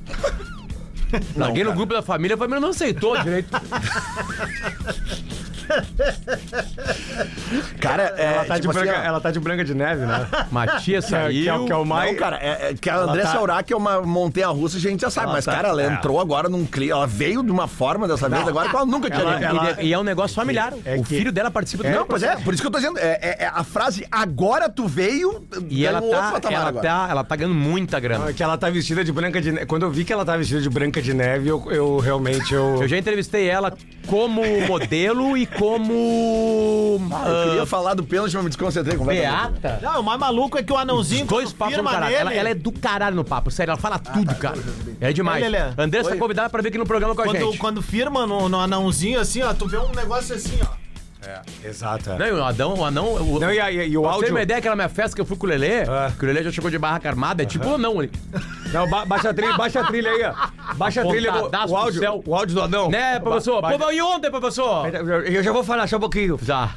[laughs] Larguei no grupo da família, a família não aceitou direito. [laughs] [laughs]
Cara, é,
Ela tá,
tipo
de
assim,
branca, ela tá de branca de neve, né? [laughs]
Matias
Que é-
saiu.
que é o- que é o mais-
Não, cara, é, é que a Andressa
tá-
Urach é uma montanha russa, a gente já sabe.
Ela
mas,
tá-
cara, ela
é.
entrou agora num clima. Ela veio de uma forma dessa vez agora que ela nunca tinha
Ela- ela-
E, e é um negócio familiar.
É
o
que-
filho dela participa do
Não, pois é, por isso que eu tô dizendo. É, é- é a frase agora tu veio.
E ela
um outro
tá, ela,
agora.
tá, ela tá ganhando muita grana.
Que ela tá vestida de branca de neve. Quando eu vi que ela tá vestida de branca de neve, eu, eu realmente. Eu...
Eu já entrevistei ela como modelo e como.
Ah, eu
ah,
queria falar do pênalti, mas me desconcentrei completamente.
Beata.
Não, o mais maluco é que o anãozinho.
Dois
quando
papos no
firma
caralho. Ela, ela é do caralho no papo, sério, ela fala tudo, cara. É demais.
Lelê.
Andressa tá
Oi.
convidada pra vir aqui no programa com a
Quando,
gente.
quando firma no, no anãozinho assim, ó, tu vê um negócio assim, ó.
Exato. é.
Não, e o Adão, o anão. O,
Não, e, a- e- o
Pra você
áudio.
uma ideia, aquela minha festa que eu fui com o Lelê,
É.
que o Lelê já chegou de barraca armada, é tipo o anão ali.
Não, ba- baixa a trilha, baixa a trilha aí, ó. Baixa a trilha do o áudio,
céu.
o áudio do anão.
Né, professor?
Ba-
Pô, e ontem, professor?
Eu já vou falar só um pouquinho.
Já.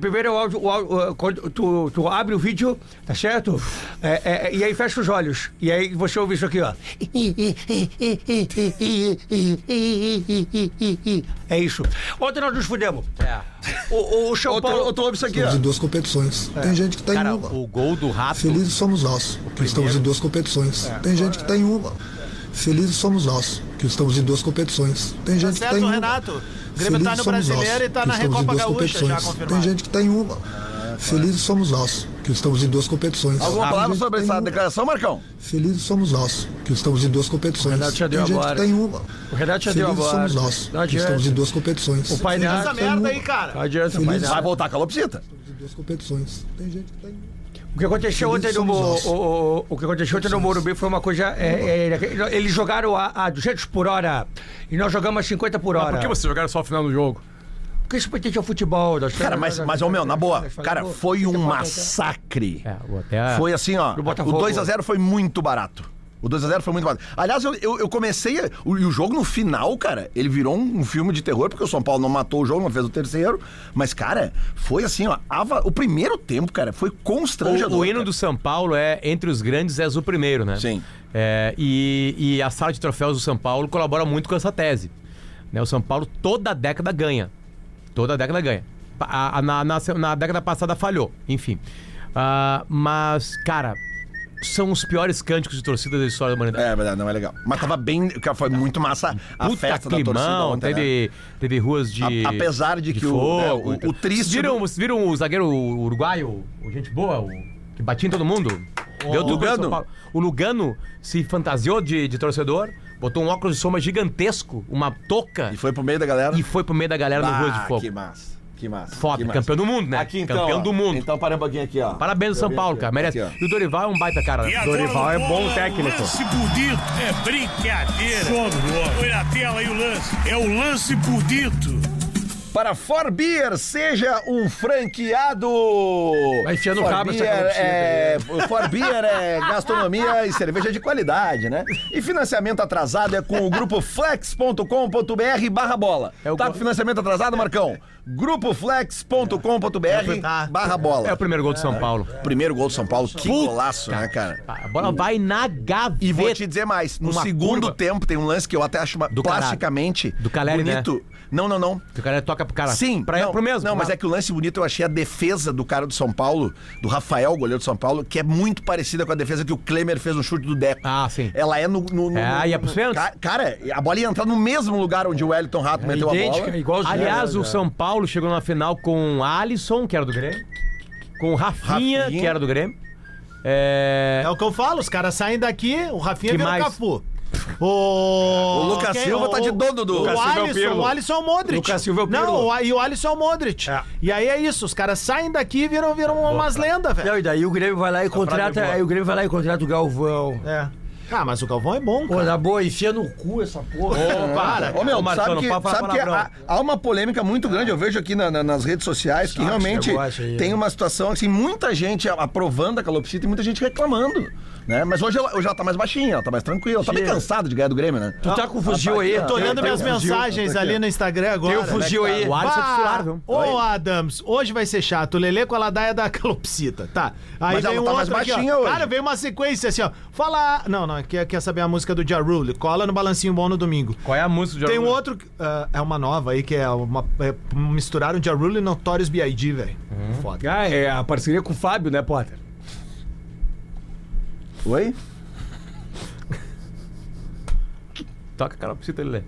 Primeiro o áudio, o áudio, quando tu, tu abre o vídeo, tá certo? É, é, e aí fecha os olhos. E aí você ouve isso aqui, ó. É isso. Ontem nós nos fudemos.
É.
O, o São
Outro,
Paulo.
outro ouve isso aqui,
Estamos
ó.
em duas competições. Tem gente que está em
Cara,
uma.
o gol do rato.
Felizes somos nós, que estamos em duas competições. Tem gente que está em uma. Felizes somos nós, que estamos em duas competições. Tem
Tá
gente que está em
certo,
uma.
Renato. O Grêmio tá no brasileiro
nós,
e tá
que
na
em
Recopa Gaúcha já confirmado.
Tem gente que está em uma. Felizes somos nós, que estamos em duas competições.
Alguma
Tem
palavra sobre essa
uma.
declaração, Marcão?
Felizes somos nós, que estamos em duas competições.
Renato já deu
Tem
agora.
que está em uma.
O Renato já deu
Felizes
agora.
somos nós,
Não
que
adianta.
estamos em duas competições.
O pai
Tem
Essa merda
uma.
aí, cara.
Não adianta,
Feliz.
pai.
Vai voltar a calopsita.
Em duas competições. Tem gente que está em uma.
O que aconteceu ontem
Felizes
no, o, o, o que aconteceu ontem no Morumbi foi uma coisa. é, é, eles jogaram a, a 200 por hora e nós jogamos a 50 por hora.
Mas por que vocês jogaram só o final do jogo?
Porque isso pertence ao futebol. nós-
Cara, mas, mas ô meu, na boa, cara, foi um massacre.
É, o até.
Foi assim, ó. O
Botafogo.
2x0 foi muito barato. O 2x0 foi muito barato. Aliás, eu, eu, eu comecei. a- o, e o jogo no final, cara, ele virou um, um filme de terror, porque o São Paulo não matou o jogo, não fez o terceiro. Mas, cara, foi assim, ó. ava- o primeiro tempo, cara, foi constrangedor.
O, o hino
cara.
do São Paulo é entre os grandes és o primeiro, né?
Sim.
É, e, e a sala de troféus do São Paulo colabora muito com essa tese. Né? O São Paulo toda década ganha. Toda década ganha. A- a- na, na, na década passada falhou, enfim. Ah, mas, cara, são os piores cânticos de torcida da história da humanidade.
É verdade, não é legal. Mas tava bem. Foi muito massa a
Puta
festa da torcida
climão,
ontem, né?
teve, teve ruas de.
A- apesar de que o-
fogo,
é, o-
então.
o triste
Vocês viram, vocês viram o zagueiro uruguaio, o gente boa, o, que batia em todo mundo? Deu tudo
Lugano?
O Lugano se fantasiou de, de torcedor, botou um óculos de soma gigantesco, uma touca
E foi pro meio da galera.
e foi pro meio da galera no Ruas de Fogo.
Que massa. Que massa.
Foda,
que massa.
campeão do mundo, né?
Aqui então.
Campeão
ó.
do mundo.
Então para um pouquinho aqui, ó.
Parabéns, São Paulo, cara. Merece.
Aqui,
e o Dorival é um baita cara. né?
Dorival é bom técnico. Lance bonito é brincadeira. Olha a tela aí o lance. É o lance bonito.
Para For Beer, seja um franqueado.
Vai enfiando o rabo essa
é, For Beer é gastronomia e cerveja de qualidade, né? E financiamento atrasado é com o grupo flex.com.br barra bola.
É o
tá com financiamento atrasado, Marcão? grupoflex.com.br
Tá.
barra bola.
É o primeiro gol do São Paulo.
Primeiro gol do São Paulo, que golaço, né, cara?
A bola vai na gaveta.
E vou te dizer mais, no
Uma
segundo
curva.
tempo tem um lance que eu até acho
Do
plasticamente
Do Caleri, né?
bonito. Não, não, não.
O cara toca pro cara.
Sim,
pra,
não,
pro mesmo.
Não, mas é que o lance bonito eu achei a defesa do cara do São Paulo, do Rafael, goleiro do São Paulo, que é muito parecida com a defesa que o Klemer fez no chute do Deco.
Ah, sim.
Ela é no. no, no
É,
no-
ia pros
no-
pênaltis.
Ca- Cara, a bola ia entrar no mesmo lugar onde o Wellington Rato meteu a
idêntica,
bola.
igualzinho.
Aliás,
É,
o
é.
São Paulo chegou na final com Alisson, que era do Grêmio, com o Rafinha,
Rafinha.
que era do Grêmio. É...
É o que eu falo, os caras saem daqui, o Rafinha
Que
vira o
mais?
Cafu. O,
O Lucas
quem-
Silva tá de dono do-
O
Silva é o
Alisson, o Alisson é o Modric.
Lucas Silva é o Pirlo.
Não, o- e o Alisson é o Modric.
É.
E aí é isso, os caras saem daqui e viram, viram umas lendas, velho.
Não, e daí o Grêmio vai lá e contrata. Aí o Grêmio vai lá e contrata o Galvão.
É. Ah, mas o Galvão é bom,
Pô,
cara.
na boa, enfia no cu essa porra.
Ô, para.
Ô, meu,
Ô, Marcão,
sabe que, sabe que há, há uma polêmica muito grande, eu vejo aqui na- na- nas redes sociais, que realmente
aí,
tem
né?
uma situação assim, muita gente aprovando a calopsita e muita gente reclamando. Né? Mas hoje ela, hoje ela tá mais baixinha, ela tá mais tranquila. Ela tá bem cansada de ganhar do Grêmio, né?
Tu tá com o fuzil aí?
Eu tô olhando minhas
um
mensagens ali no Instagram agora.
Tem o fuzil aí.
O Alisson é titular, viu?
Ô, Adams, hoje vai ser chato. O Lelê com a ladaia da calopsita. Tá. Aí
Mas
vem
ela
um
tá mais
outro aqui, ó.
baixinha hoje.
Cara, veio uma sequência assim, ó. Fala. Não, não, quer, quer saber a música do Ja Rule. Cola no balancinho bom no domingo.
Qual é a música do
Tem um outro. ah, é uma nova aí, que é uma. É, misturaram Ja Rule e Notorious B.I.G., velho. Foda.
Ah, é a parceria com o Fábio, né, Potter?
Oi?
Toca a cara pra você, Lelê.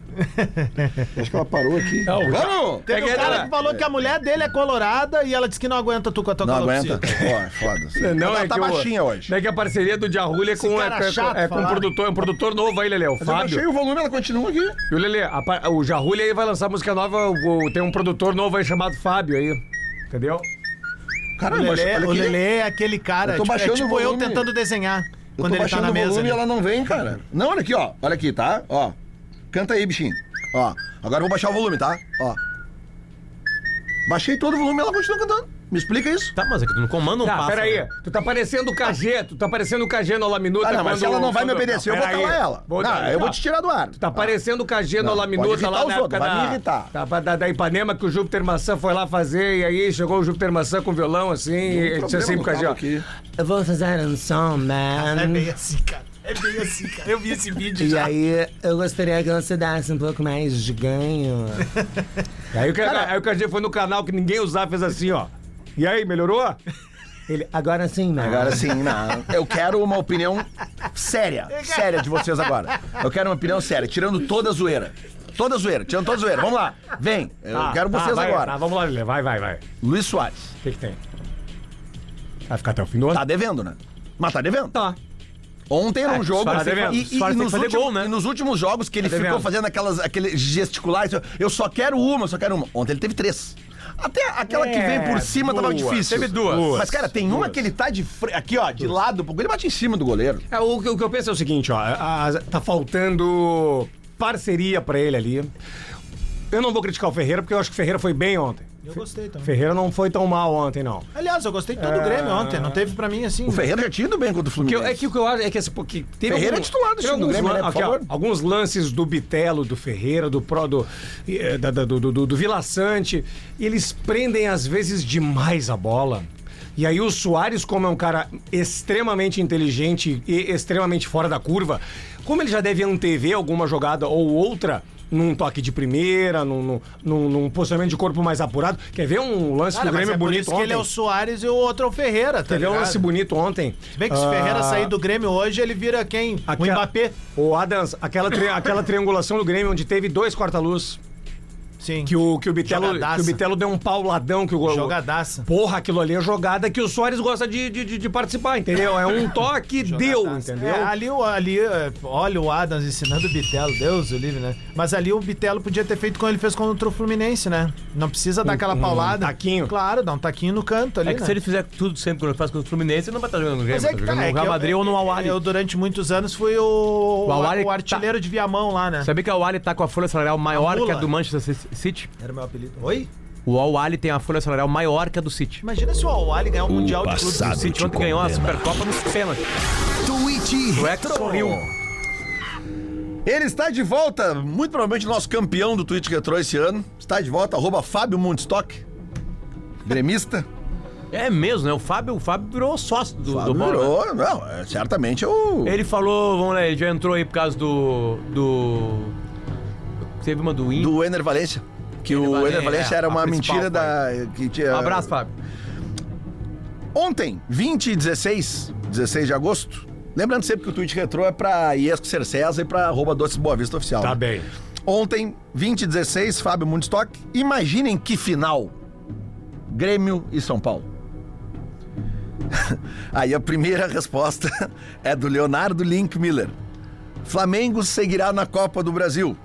[laughs]
Acho que ela parou aqui.
Não,
Vamos!
Teve um cara que falou que a mulher dele é colorada e ela disse que não aguenta tu com a tua
Não aguenta. Pô, é foda. sim.
Não,
ela
é
tá
que o-
baixinha hoje.
Não é que a parceria do Diarrulho é com, é,
cara
é,
chato
é com um produtor, é um produtor novo aí, Lelê, o
Mas eu baixei
Fábio.
o volume, ela continua aqui.
E o Lelê, a o Jarrulho aí vai lançar música nova, o- tem um produtor novo aí chamado Fábio aí. Entendeu?
O
Caramba,
Lelê,
olha
o. Lelê é aquele cara.
Eu tô
tipo, é
baixando
tipo
o
eu tentando desenhar.
Eu
quando
tô
ele tá
baixando
na
o
mesa.
volume e
ali.
ela não vem, cara. Não, olha aqui, ó. Olha aqui, tá? Ó. Canta aí, bichinho. Ó. Agora eu vou baixar o volume, tá? Ó. Baixei todo o volume e ela continua cantando. Me explica isso.
Tá, mas é que tu não comanda um pássaro.
peraí. Tu tá parecendo o KG, tu tá parecendo o KG no Laminuta.
Ah, não, mas se ela não vai me obedecer, eu vou calar ela.
Vou
não,
dar-
eu vou te tirar do ar.
Tu tá parecendo o KG no
Não,
Laminuta lá na época
vai
da,
me irritar.
da, da, da Ipanema que o Júpiter Maçã foi lá fazer e aí chegou o Júpiter Maçã com violão assim e ele disse assim pro KG, ó.
aqui.
Eu vou fazer um som, man.
É bem assim, cara. É bem assim, cara. Eu vi esse vídeo
E
já.
aí, eu gostaria que você desse um pouco mais de ganho. [laughs]
E aí, o aí o KG foi no canal que ninguém usava fez assim, ó. E aí, melhorou?
Ele, agora sim, man.
Agora sim, não. Eu quero uma opinião séria. Séria de vocês agora. Eu quero uma opinião séria, tirando toda a zoeira. Toda a zoeira, tirando toda a zoeira. Vamos lá. Vem. Eu
Tá,
quero
tá,
vocês
vai,
agora.
Tá, vamos lá, Lelê, vai, vai, vai.
Luiz Soares.
O que que tem? Vai ficar até o fim do ano?
Tá devendo, né? Mas tá devendo.
Tá.
Ontem era um
É,
jogo.
Soares tem que fa-
e, e-
Soares
e
tem
nos
fazer
últimos,
gol, né?
e nos últimos jogos que ele
Tá
ficou
devendo.
fazendo aquelas, aquele gesticular, eu só quero uma, eu só quero uma. Ontem ele teve três. Até aquela que vem por cima tava
duas.
difícil.
Teve duas.
É, Mas, cara, tem uma que ele tá de fre... aqui, ó, de lado, porque ele bate em cima do goleiro.
É, o, que- o que eu penso é o seguinte, ó. a- a- tá faltando parceria pra ele ali. Eu não vou criticar o Ferreira, porque eu acho que o Ferreira foi bem ontem.
Eu gostei também.
Ferreira não foi tão mal ontem, não.
Aliás, eu gostei de todo o Grêmio ontem. Não teve pra mim assim.
O Ferreira já tinha ido bem contra o
Que eu-
Fluminense.
é que o que eu acho é que assim, porque teve
Ferreira
algum-
é titular do
teve
time do
alguns
Grêmio,
lan-
né, por
aqui, ó,
favor.
alguns lances do Bitelo, do Ferreira, do Pro, do, eh, da- da- do, do, do, do Vila Sante, eles prendem às vezes demais a bola. E aí o Soares, como é um cara extremamente inteligente e extremamente fora da curva, como ele já deve antever alguma jogada ou outra num toque de primeira, num, num, num- posicionamento de corpo mais apurado. Quer ver um lance
Cara,
do Grêmio
é por
bonito
isso que
ontem?
ele é o Soares e o outro é o Ferreira, tá
Quer ver um
ligado?
lance bonito ontem?
Se bem que se o
Ah,
Ferreira sair do Grêmio hoje, ele vira quem? O
Aquela-
Mbappé.
O Adams, aquela, tri- aquela triangulação do Grêmio onde teve dois corta-luz.
Sim.
Que o, que, o Bitelo,
Jogadaça.
que o Bitelo deu um pauladão que o gol.
Jogadaça.
Porra, aquilo ali é jogada que o Soares gosta de, de, de- participar, entendeu? É um toque, [laughs] deu, entendeu?
É, ali, ali, é, olha o Adams ensinando o Bitelo, Deus o livre, né? Mas ali o Bitelo podia ter feito como ele fez contra o Fluminense, né? Não precisa dar aquela
um
paulada.
taquinho.
Claro, dá um taquinho no canto ali,
É que
né?
se ele fizer tudo sempre quando ele faz contra o Fluminense, ele não vai estar jogando no Grêmio,
Mas é
tá
que tá,
jogando
é
no Real
eu-
Madrid ou no Awali.
Eu, durante muitos anos, fui o,
O
o artilheiro de Viamão lá, né?
Sabia que o Awali tá com a folha salarial maior que a do Manchester City?
Era meu apelido. Oi?
O Awali tem a folha salarial maior que a do City.
Imagina se o Awali ganhar um Mundial de Clubes.
O City ontem ganhou a Supercopa nos pênaltis.
Tweet
O Ex sorriu.
Ele está de volta, muito provavelmente nosso campeão do Twitch Retro esse ano. Está de volta, arroba Fábio Mundstock, gremista.
É mesmo, né? O Fábio, o Fábio virou sócio do,
Fábio
do Bola.
virou, não, é, certamente é o...
Ele falou, vamos lá, ele já entrou aí por causa do. do. Teve uma do Inter.
Do Ener Valência. Que o
Valência,
Ener Valência
é,
era uma mentira da. Que tinha...
Um abraço, Fábio.
Ontem, 20 e 16, 16 de agosto. Lembrando sempre que o Twitch Retro é pra Iesco Ser César e pra arroba Doces Boa Vista Oficial.
Tá
né?
bem.
Ontem, 20 e 16, Fábio Mundstock. Imaginem que final. Grêmio e São Paulo. [laughs] Aí a primeira resposta [laughs] é do Leonardo Link Miller. Flamengo seguirá na Copa do Brasil.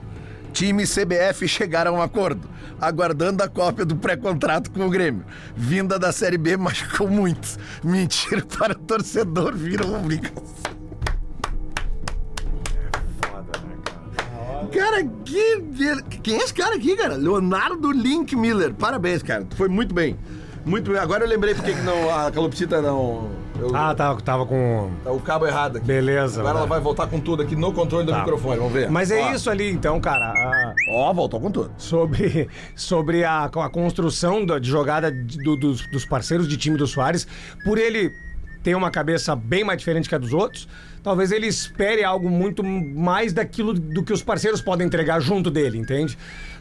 Time e CBF chegaram a um acordo, aguardando a cópia do pré-contrato com o Grêmio. Vinda da Série B machucou muito. Mentira [laughs] para torcedor vira rubrica. Cara, que. Quem é esse cara aqui, cara? Leonardo Link Miller. Parabéns, cara. Tu foi muito bem. Muito bem. Agora eu lembrei porque que não, a calopsita não. Eu-
Ah, tava, tava com.
tá o cabo errado aqui.
Beleza.
Agora ela
né?
vai voltar com tudo aqui no controle do
Tá.
microfone. Vamos ver.
Mas é
Ó.
isso ali, então, cara. a-
Ó, voltou com tudo.
sobre, sobre a, a construção da, de jogada do- dos, dos parceiros de time do Soares, por ele ter uma cabeça bem mais diferente que a dos outros, talvez ele espere algo muito mais daquilo do que os parceiros podem entregar junto dele, entende?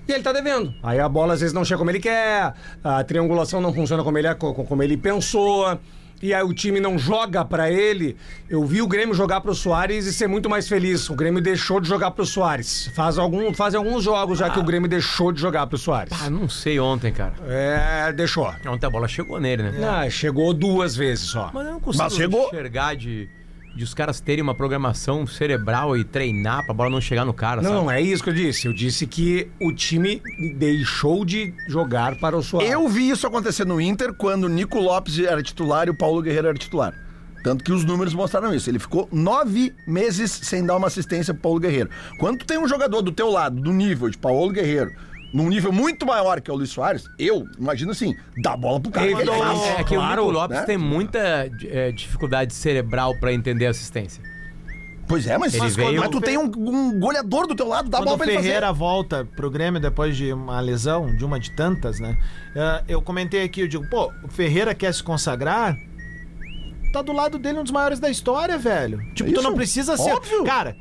E ele tá devendo. Aí a bola às vezes não chega como ele quer, a triangulação não funciona como ele, co- como ele pensou. E aí o time não joga pra ele. Eu vi o Grêmio jogar pro Soares e ser muito mais feliz. O Grêmio deixou de jogar pro Soares. Faz, algum, faz alguns jogos já que o Grêmio deixou de jogar pro Soares.
Ah, não sei ontem, cara.
É, deixou.
Ontem a bola chegou nele, né?
Ah, chegou duas vezes só.
Mas eu não consigo
Mas chegou.
enxergar de, de os caras terem uma programação cerebral e treinar pra bola não chegar no cara,
Não,
sabe?
não é isso que eu disse. Eu disse que o time deixou de jogar para o Soares.
Eu vi isso acontecer no Inter quando o Nico Lopes era titular e o Paulo Guerreiro era titular. Tanto que os números mostraram isso. Ele ficou nove meses sem dar uma assistência pro Paulo Guerreiro. Quando tu tem um jogador do teu lado, do nível de Paulo Guerreiro, num nível muito maior que é o Luiz Soares, eu imagino assim, dá bola pro cara.
Ele
ele faz.
É que
Claro,
o Nico Lopes
né?
tem muita é, dificuldade cerebral pra entender a assistência.
Pois é, mas, mas,
veio-
mas tu tem um, um goleador do teu lado, dá
Quando
bola pra ele
Ferreira
fazer.
volta pro Grêmio depois de uma lesão, de uma de tantas, né? eh, Eu comentei aqui, eu digo, pô, o Ferreira quer se consagrar, tá do lado dele um dos maiores da história, velho. Tipo, tu
Isso,
não precisa ser.
óbvio.
Cara,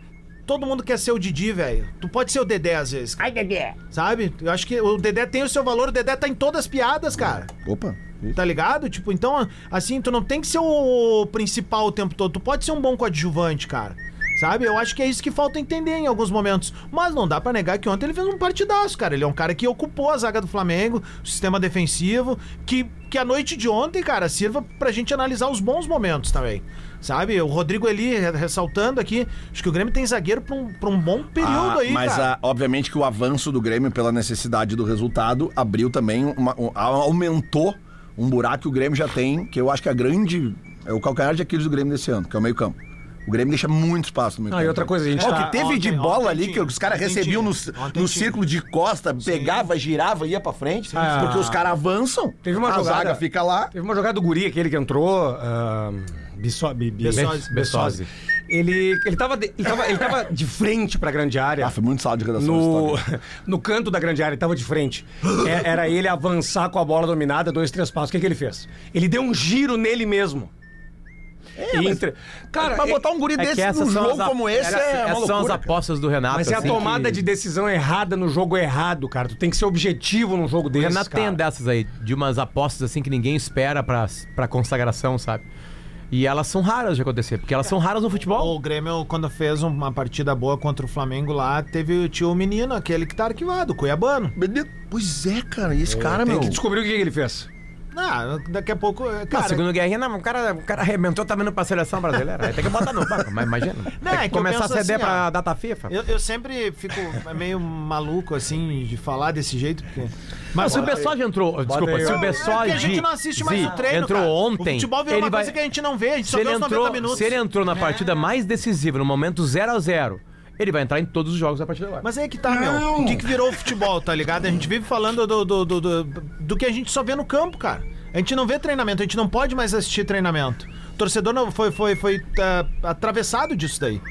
todo mundo quer ser o Didi, velho. Tu pode ser o Dedé às vezes. Ai, Dedé. Sabe? Eu acho que o Dedé tem o seu valor, o Dedé tá em todas as piadas, cara.
Opa.
Tá ligado? Tipo, então, assim, tu não tem que ser o principal o tempo todo. Tu pode ser um bom coadjuvante, cara. Sabe? Eu acho que é isso que falta entender em alguns momentos. Mas não dá pra negar que ontem ele fez um partidaço, cara. Ele é um cara que ocupou a zaga do Flamengo, o sistema defensivo, que, que a noite de ontem, cara, sirva pra gente analisar os bons momentos também. Sabe? O Rodrigo Eli re- ressaltando aqui, acho que o Grêmio tem zagueiro pra um, pra um bom período
Ah,
aí,
mas
cara.
obviamente que o avanço do Grêmio pela necessidade do resultado abriu também uma, um- aumentou um buraco que o Grêmio já tem, que eu acho que é a grande é o calcanhar de Aquiles do Grêmio desse ano, que é o meio-campo. O Grêmio deixa muito espaço no meio
Ah, e outra coisa, a gente
Ó,
tá-
que teve de
ontem-
bola
ontem
ali que os caras recebiam no,
ontem
no círculo de costa, pegava, girava, ia pra frente,
Ah.
porque os caras avançam,
Teve uma
a
jogada-
zaga fica lá.
Teve uma jogada do Guri, aquele que entrou. ah, Bisso, Bi- Bi-
Bessosi.
Bessosi. Ele, ele, tava de, ele, tava, ele tava de frente pra grande área.
Ah, foi muito sala de redação
No, [laughs] no canto da grande área, ele tava de frente. É- era ele avançar com a bola dominada, dois, três passos. O que, que ele fez? Ele deu um giro nele mesmo.
É,
E
mas-
entre- Cara,
pra
é-
botar um guri
É
desse
essas
num
são
jogo
as,
como esse
essas-
é uma
essas são as
loucura. cara.
apostas do Renato.
Mas é a
assim,
tomada
que-
de decisão errada no jogo errado, cara. Tu tem que ser objetivo num jogo
O
desse,
Renato tem
cara.
dessas aí, de umas apostas assim que ninguém espera pra, pra consagração, sabe? E elas são raras de acontecer, porque elas são raras no futebol.
O Grêmio, quando fez uma partida boa contra o Flamengo lá, teve o tio menino, aquele que tá arquivado, o Cuiabano.
Pois é, cara, e esse cara,
Tem
meu.
que descobrir o que que ele fez.
Ah, daqui a pouco.
Cara,
Cara,
segundo Guerrinha, não, o cara, o cara arrebentou, tá vindo pra seleção brasileira. Aí tem que botar no banco, mas imagina.
Não,
tem
é
que
que eu
começar a ceder
assim,
pra
ó.
data FIFA.
eu, eu sempre fico meio maluco, assim, de falar desse jeito, porque.
Mas se o Bessode entrou, desculpa,
aí,
se o
É porque
Bessode
a gente não assiste mais o treino,
entrou
cara.
ontem.
O futebol virou
ele
uma
vai-
coisa que a gente não vê, a gente
se
só
ele
vê os 90
entrou,
minutos.
se ele entrou na partida mais decisiva, no momento 0 a 0 ele vai entrar em todos os jogos da partida agora.
Mas aí que tá, meu. O que, que virou o futebol, tá ligado? A gente vive falando do, do, do, do, do que a gente só vê no campo, cara. A gente não vê treinamento, a gente não pode mais assistir treinamento. O torcedor não foi, foi, foi ah, atravessado disso daí.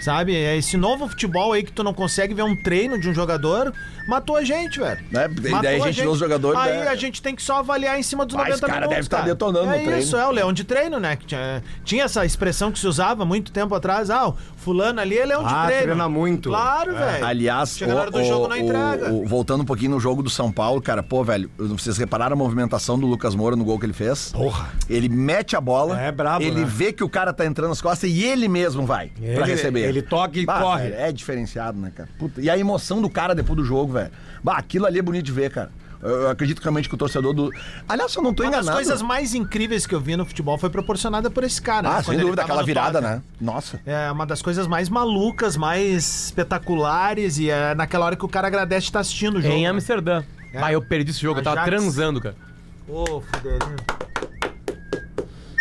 Sabe? É Esse novo futebol aí que tu não consegue ver um treino de um jogador matou a gente, velho.
Né? E
Matou
daí a gente vê os jogadores,
Aí
né?
a gente tem que só avaliar em cima dos
Ah,
90
esse cara
minutos.
deve estar
cara.
detonando
é
no treino.
isso, é o leão de treino, né? Que tinha, tinha essa expressão que se usava muito tempo atrás. Ah, o fulano ali é leão de
Ah,
treino.
treina muito.
Claro, velho.
Aliás,
Chega na hora do jogo, não entrega.
o- voltando um pouquinho no jogo do São Paulo, cara, pô, velho, vocês repararam a movimentação do Lucas Moura no gol que ele fez?
Porra.
Ele mete a bola,
É brabo,
ele
né?
vê que o cara tá entrando nas costas e ele mesmo vai pra
Ele-
receber.
Ele toca e
Bah,
corre.
velho, é diferenciado, né, cara? Puta, e a emoção do cara depois do jogo, velho. Bah, aquilo ali é bonito de ver, cara. Eu, acredito realmente que o torcedor do. Aliás, se eu não tô
Uma das
enganado.
coisas mais incríveis que eu vi no futebol foi proporcionada por esse cara.
Ah,
né?
sem
Quando
dúvida, aquela virada,
Tottenham.
né? Nossa.
É uma das coisas mais malucas, mais espetaculares e é naquela hora que o cara agradece estar assistindo o jogo.
Em
né?
Amsterdã.
É.
Ah, eu perdi esse jogo, eu tava
Ajax.
transando, cara.
Ô,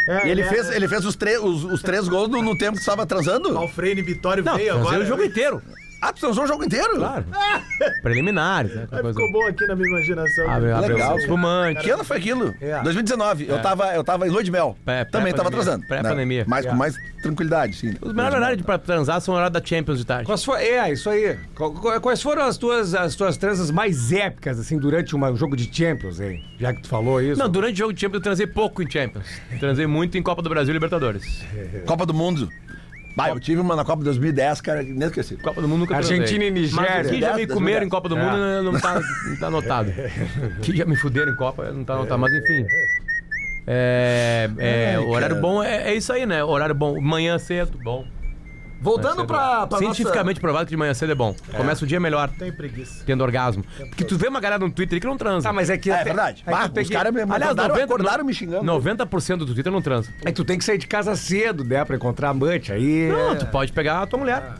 fudelinho.
E ele fez, ele fez os, os, os três gols no, no tempo que estava transando?
Alfredo Vitório veio agora.
o jogo inteiro.
Ah, tu transou o jogo inteiro?
Claro. Preliminares, né? coisa.
Ficou bom aqui na minha imaginação.
Abre, abre
Legal.
o espumante.
Que ano foi aquilo?
É.
2019. Eu, tava, eu tava em lua de mel.
Pré-
Também tava
pré-pandemia.
atrasando.
Pré-pandemia.
Mas
É.
com mais tranquilidade, sim.
Os melhores horários pra transar são o horário da Champions de tarde.
Quais foram, é, isso aí. Qu- qu- Quais foram as tuas, as tuas transas mais épicas, assim, durante uma- um jogo de Champions, hein? Já que tu falou isso.
Não, durante o jogo de Champions eu transei pouco em Champions. Transei muito em Copa do Brasil e Libertadores.
Copa do Mundo. Bah, eu tive uma na Copa de 2010, cara, inesquecível.
Copa do Mundo nunca
Argentina e Nigéria.
Mas que já me
10,
comeram
2010.
em Copa do Mundo não, tá, [laughs] não tá anotado. O que já me fuderam em Copa não tá anotado, mas enfim. É, é,
Ai,
o horário bom é, é isso aí, né? Horário bom. Manhã cedo, bom.
Voltando pra, pra
Cientificamente provado que de manhã cedo é bom. Começa o dia melhor,
Tem preguiça.
tendo orgasmo. Porque tu vê uma galera no Twitter aí que não transa.
Ah, mas é que.
nossa... É verdade.
É
Bah, os caras me
Aliás,
acordaram,
90,
acordaram me xingando.
90% do Twitter não transa.
É que tu tem que sair de casa cedo, né? Pra encontrar amante. Aí.
Não,
é-
tu pode pegar a tua mulher.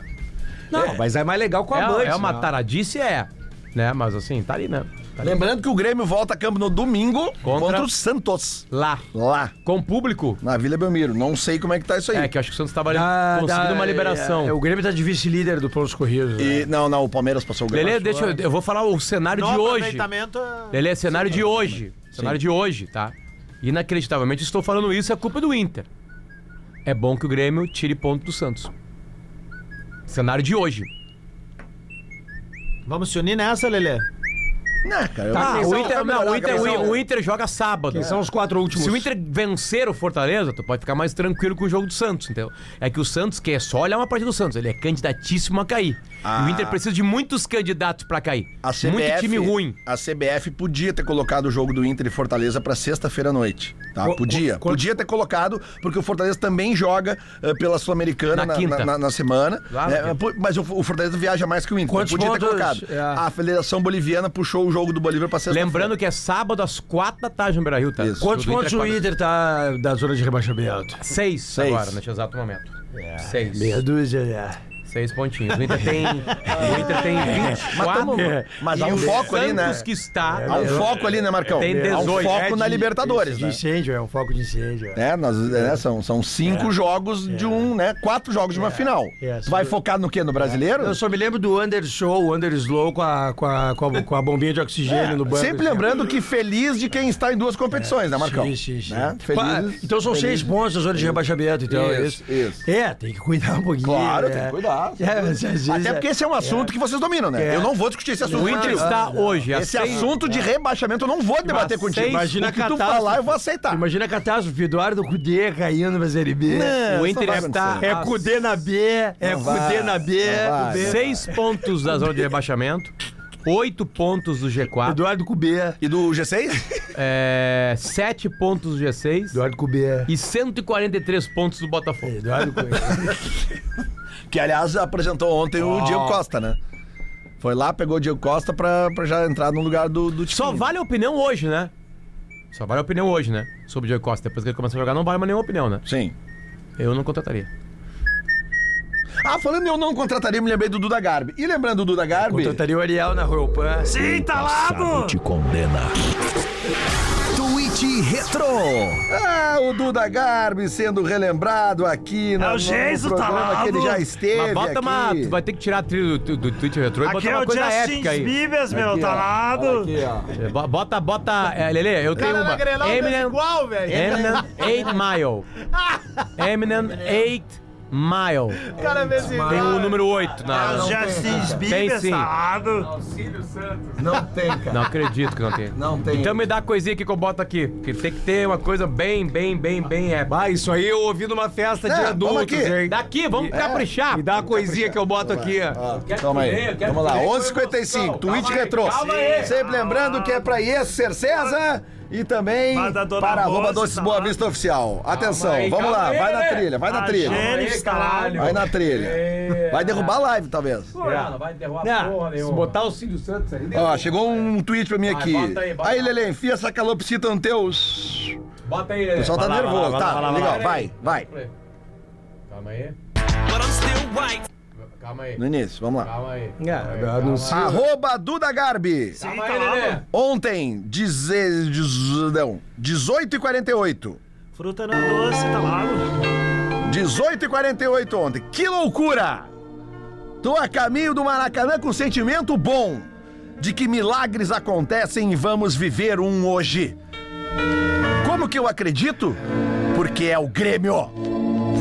Não, mas é mais legal com a
É,
amante.
é uma
né?
taradice, é. Né? Mas assim, tá ali, né? Tá.
Lembrando que o Grêmio volta a campo no domingo
Contra-
contra, o Santos.
Lá.
Lá,
Com público.
na Vila Belmiro. Não sei como é que tá isso aí.
É, que eu acho que o Santos tava
Dá-
conseguindo
dá-
uma liberação.
é, o Grêmio tá de vice-líder do pontos corridos. né?
E, não, não, o Palmeiras passou o Grêmio.
Lelê, deixa eu, eu vou falar o cenário
No
de hoje.
aproveitamento, é-
Lelê, cenário de hoje. Cenário de hoje, tá? Inacreditavelmente estou falando isso, é culpa do Inter. É bom que o Grêmio tire ponto do Santos. Cenário de hoje.
Vamos se unir nessa, Lelê?
Não, cara,
Tá, o Inter, não, o o, o joga sábado.
Quem são os quatro últimos?
Se o Inter vencer o Fortaleza, tu pode ficar mais tranquilo com o jogo do Santos, entendeu? É que o Santos, que é só olhar uma partida do Santos, ele é candidatíssimo a cair.
Ah.
E o Inter precisa de muitos candidatos pra cair.
A CBF,
Muito time ruim.
A CBF podia ter colocado o jogo do Inter e Fortaleza pra sexta-feira à noite. Tá?
Co-
podia. podia ter colocado, porque o Fortaleza também joga eh, pela Sul-Americana
Na
na, na- na semana.
Na
né? Mas o, o Fortaleza viaja mais que o Inter.
Quantos
podia ter colocado.
É.
A Federação Boliviana puxou o jogo do Bolívar pra.
Lembrando que é sábado às quatro da tarde no Beira-Rio, tá?
Isso.
Quantos
do
pontos
é
o
quatro-
Inter tá da zona de rebaixamento?
Seis,
Seis.
agora, nesse exato momento. Seis.
Meia dúzia, né?
Seis pontinhos. O Inter tem, [laughs] o Inter tem 24.
Mas, tamo- mas há um
o
foco ali, né?
Que está...
Há um foco ali, né, Marcão?
Tem
Há um
18.
foco
É
na
de-
Libertadores,
de
né?
incêndio, é um foco de incêndio.
É, nós, é, são, são cinco jogos de um, né? Quatro jogos de uma final.
É,
Tu vai focar no quê? No brasileiro?
Eu só me lembro do Under Show, o Under Slow com a, com a, com a, com a bombinha de oxigênio no banco.
Sempre lembrando que feliz de quem está em duas competições, né, Marcão?
Sim, sim, sim.
Né? Felizes-
então são seis pontos na zona de rebaixamento, então é
Isso,
isso. É, tem que cuidar um pouquinho.
Claro,
é.
tem que cuidar.
É, vezes
Até
é-
porque esse é um assunto que vocês dominam, né?
É.
Eu não vou discutir esse assunto.
O Inter está hoje
Esse assunto de rebaixamento eu não vou debater contigo.
Imagina
que tu falar, eu vou aceitar.
Imagina a catástrofe, Eduardo Cudê caindo pra Série B.
Não,
O Inter está.
É Cudê na B, é Cudê na B.
Seis pontos da zona de rebaixamento, oito pontos do G4,
Eduardo Cubê.
E do G6? [laughs]
é, sete pontos do G6
Eduardo Cubê.
e 143 pontos do Botafogo.
Eduardo Cubê. [laughs]
Que, aliás, apresentou ontem o Diego Costa, né? Foi lá, pegou o Diego Costa pra, pra já entrar no lugar do, do
Só vale a opinião hoje, né? Só vale a opinião hoje, né? Sobre o Diego Costa. Depois que ele começar a jogar, não vale mais nenhuma opinião, né?
Sim.
Eu não contrataria.
Ah, falando eu não contrataria, me lembrei do Duda Garbi. E lembrando do Duda Garbi...
Contrataria o Ariel na Roupa.
Sim, tá lá,
te condena. Tweet Retro.
Ah, o Duda Garbi sendo relembrado aqui na,
É o
no
Geiso
programa
Talado.
que ele já esteve
Mas bota
aqui.
uma. Tu vai ter que tirar a trilha do, do, do Twitter Retro e
Aqui
botar
é
uma
o
coisa
Justin
épica aí.
Bieber, meu,
Aqui,
tá
ó.
lado.
Aqui, ó.
Bo- Bota, bota. É, Lele, eu tenho uma. Eminem.
igual, velho.
Eminem 8 Mile. [laughs] Eminem 8 Mile.
Cara, se
Tem o número 8
É
na.
o Justin
Tem
Bieber,
sim.
tá lado.
Não tem, cara.
Não acredito que não tem.
Não tem.
Então me dá a coisinha aqui que eu boto aqui. Que tem que ter uma coisa bem, bem, bem, bem épica.
Ah, isso aí eu ouvi numa festa de
É,
adultos,
vamos aqui.
hein?
Daqui, vamos caprichar.
Me dá a coisinha que eu boto aqui, ó.
Ó,
Quero
Toma
ver,
aí.
quero
Vamos lá,
ver.
11h55, tweet
Calma aí,
retrô.
calma aí.
Sempre lembrando que é pra isso ser César e também para arroba Doces
tá
Boa. Vista Oficial. Atenção,
aí,
vamos lá,
aí,
vai na trilha, vai na trilha. Vai na trilha. Vai derrubar a live, talvez.
Não vai derrubar
Não,
porra
se
nenhuma.
botar o Cílio Santos aí.
Ó, chegou um tweet pra mim aqui.
aí,
Aí. Lelê, enfia essa calopsita no teus.
Bota aí,
O
Lelê.
pessoal tá
Vai lá,
nervoso, tá?
vai lá,
Legal,
lá.
vai, vai.
Calma aí. Calma aí.
No início, vamos lá.
Calma aí.
É, anuncio.
Arroba Duda Garbi.
Calma aí, Lelê.
Ontem, deze- dez- não, 18h48.
Fruta não doce, tá lado.
18h48 ontem. Que loucura! Tô a caminho do Maracanã com sentimento bom de que milagres acontecem e vamos viver um hoje. Como que eu acredito? Porque é o Grêmio.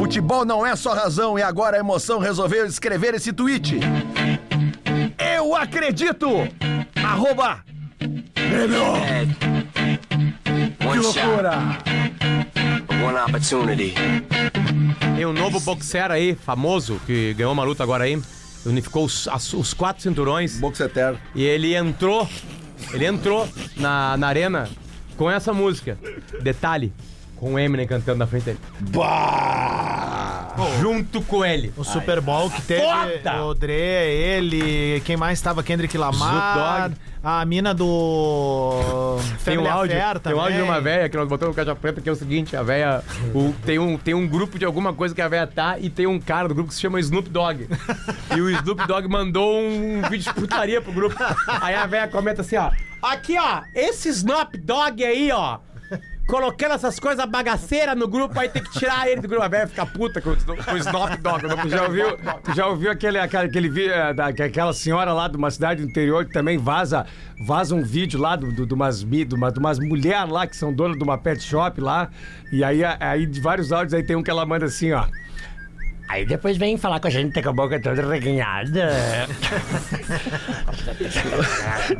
Futebol não é só razão e agora a emoção resolveu escrever esse tweet. Eu acredito! Arroba Grêmio! Que loucura!
One opportunity.
Tem um novo boxer aí, famoso, que ganhou uma luta agora aí. Unificou os, as- os quatro cinturões.
Boxeter.
E ele entrou. Ele entrou na, na arena com essa música. Detalhe, com o Eminem cantando na frente dele. Junto com ele.
O Super Bowl que teve
Foda!
o Dre, ele, quem mais tava? Kendrick Lamar,
Snoop
a mina do
Tem um
Family
áudio,
Affair
tem um áudio de
também.
uma velha que nós botamos no caixa preta que é o seguinte, a velha, tem, um, tem um grupo de alguma coisa que a velha tá e tem um cara do grupo que se chama Snoop Dogg. e o Snoop Dogg mandou um vídeo de putaria pro grupo. Aí a velha comenta assim, ó, aqui ó, esse Snoop Dogg aí, ó, colocando essas coisas bagaceiras no grupo, aí tem que tirar ele do grupo. A velha fica puta com com o Snoop Dogg.
Tu
do
já ouviu, tu já ouviu aquele, aquele, aquele eh, aquela senhora lá de uma cidade do interior que também vaza, vaza um vídeo lá do, do, de umas, de uma, de umas mulheres lá que são donas de uma pet shop lá. E aí, a- aí de vários áudios aí tem um que ela manda assim, ó. Aí depois vem falar com a gente com a boca toda reganhada.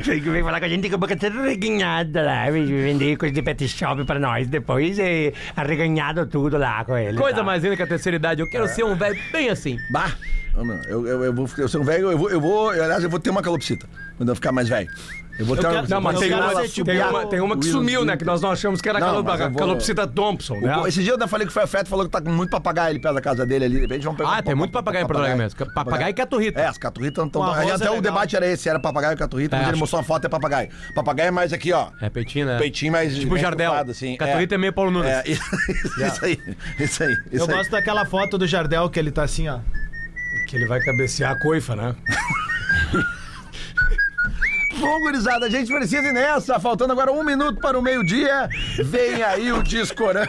[laughs] vem, falar com a gente com a boca toda reganhada lá. Vem vender coisa de pet shop pra nós. Depois é arreganhado tudo lá com ele.
Coisa
tá?
mais linda que a terceira idade. Eu quero ser um velho bem assim.
Bah! Eu, eu, eu vou eu sou um velho, eu vou, eu vou. Aliás, eu vou ter uma calopsita quando eu ficar mais velho. Eu vou ter
quero-
Não, mas
Eu
tem uma,
ser tipo
tem, uma, tem uma que
Will
sumiu, né? Que nós não achamos que era
Não,
a
mas eu
calo-
vou-
calopsita Thompson, né?
O- Esse dia eu ainda falei que foi a Feto falou que tá com muito papagaio ali perto da casa dele ali. De repente vamos pegar
Ah,
um
tem muito papagaio em Porto Alegre mesmo. Papagaio e caturrita.
É, as caturritas estão. Até
é
o debate era esse, se era papagaio ou caturrita,
É,
mas ele
acho-
mostrou uma foto é papagaio. Papagaio é mais aqui, ó.
É peitinho, né?
Peitinho mais.
Tipo Jardel.
assim.
Caturrita é meio Paulo Nunes.
É, [laughs] isso aí, isso aí.
Eu gosto daquela foto do Jardel que ele tá assim, ó.
Que ele vai cabecear a coifa, né? [laughs]
Bom, gurizada, a gente precisa ir nessa. Faltando agora um minuto para o meio-dia. Vem aí o Discorã.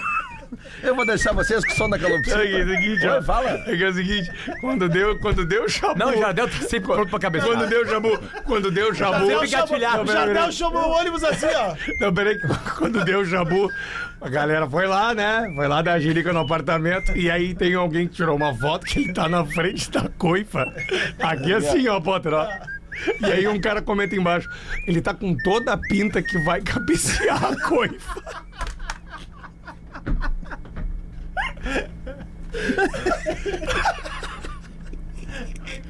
Eu vou deixar vocês com o som da calopsita.
É o seguinte,
Oi,
ó.
fala.
É que é o seguinte, quando deu, quando deu o chabu.
Não,
o Jardel tá sempre pronto pra cabeça. Quando deu o chabu, quando deu o chabu.
Jardel
sempre
chamou-
gatilhado.
o Jardel chamou o ônibus assim, ó.
Não, peraí, quando deu o jabu, a galera foi lá, né? Foi lá dar a jirica no apartamento e aí tem alguém que tirou uma foto que ele tá na frente da coifa. Aqui assim, ó, Potter, ó. E aí um cara comenta embaixo, ele tá com toda a pinta que vai cabecear a coifa.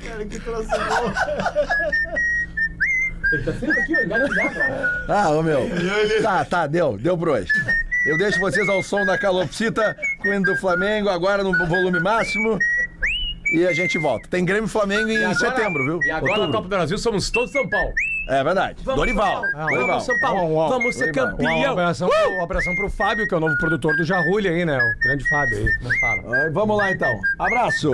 Cara, que troço bom.
Ah, ô meu. Tá, tá, deu, deu por hoje. Eu deixo vocês ao som da calopsita com o hino do Flamengo, agora no volume máximo. E a gente volta. Tem Grêmio e Flamengo em
E agora-
setembro, viu?
E agora
Outubro.
na Copa do Brasil somos todos São Paulo.
É verdade. Dorival. Dorival.
Vamos, São Paulo. Vamos ser
Dorival.
Uma
campeão.
abração, um abração pro Fábio, que é o novo produtor do Jarulho aí, né? O grande Fábio aí. Não fala.
Vamos lá então. Abraço.